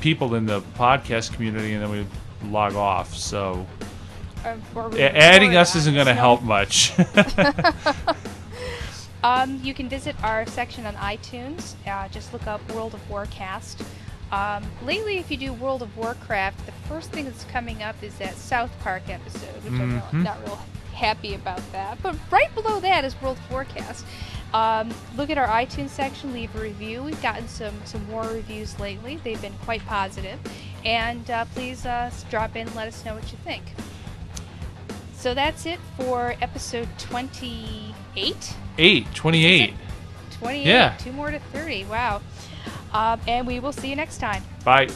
people in the podcast community, and then we log off. So Uh, or we a- adding us isn't going to help much. Um, you can visit our section on iTunes. Uh, just look up World of Warcast. Um, lately, if you do World of Warcraft, the first thing that's coming up is that South Park episode, which I'm Mhm. not real happy about that. But right below that is World of Warcast. Um, look at our iTunes section, leave a review. We've gotten some some war reviews lately. They've been quite positive. and uh, please uh, drop in, and let us know what you think. So that's it for episode 28. Eight, 28. 28. Yeah. Two more to 30. Wow. And we will see you next time. Bye.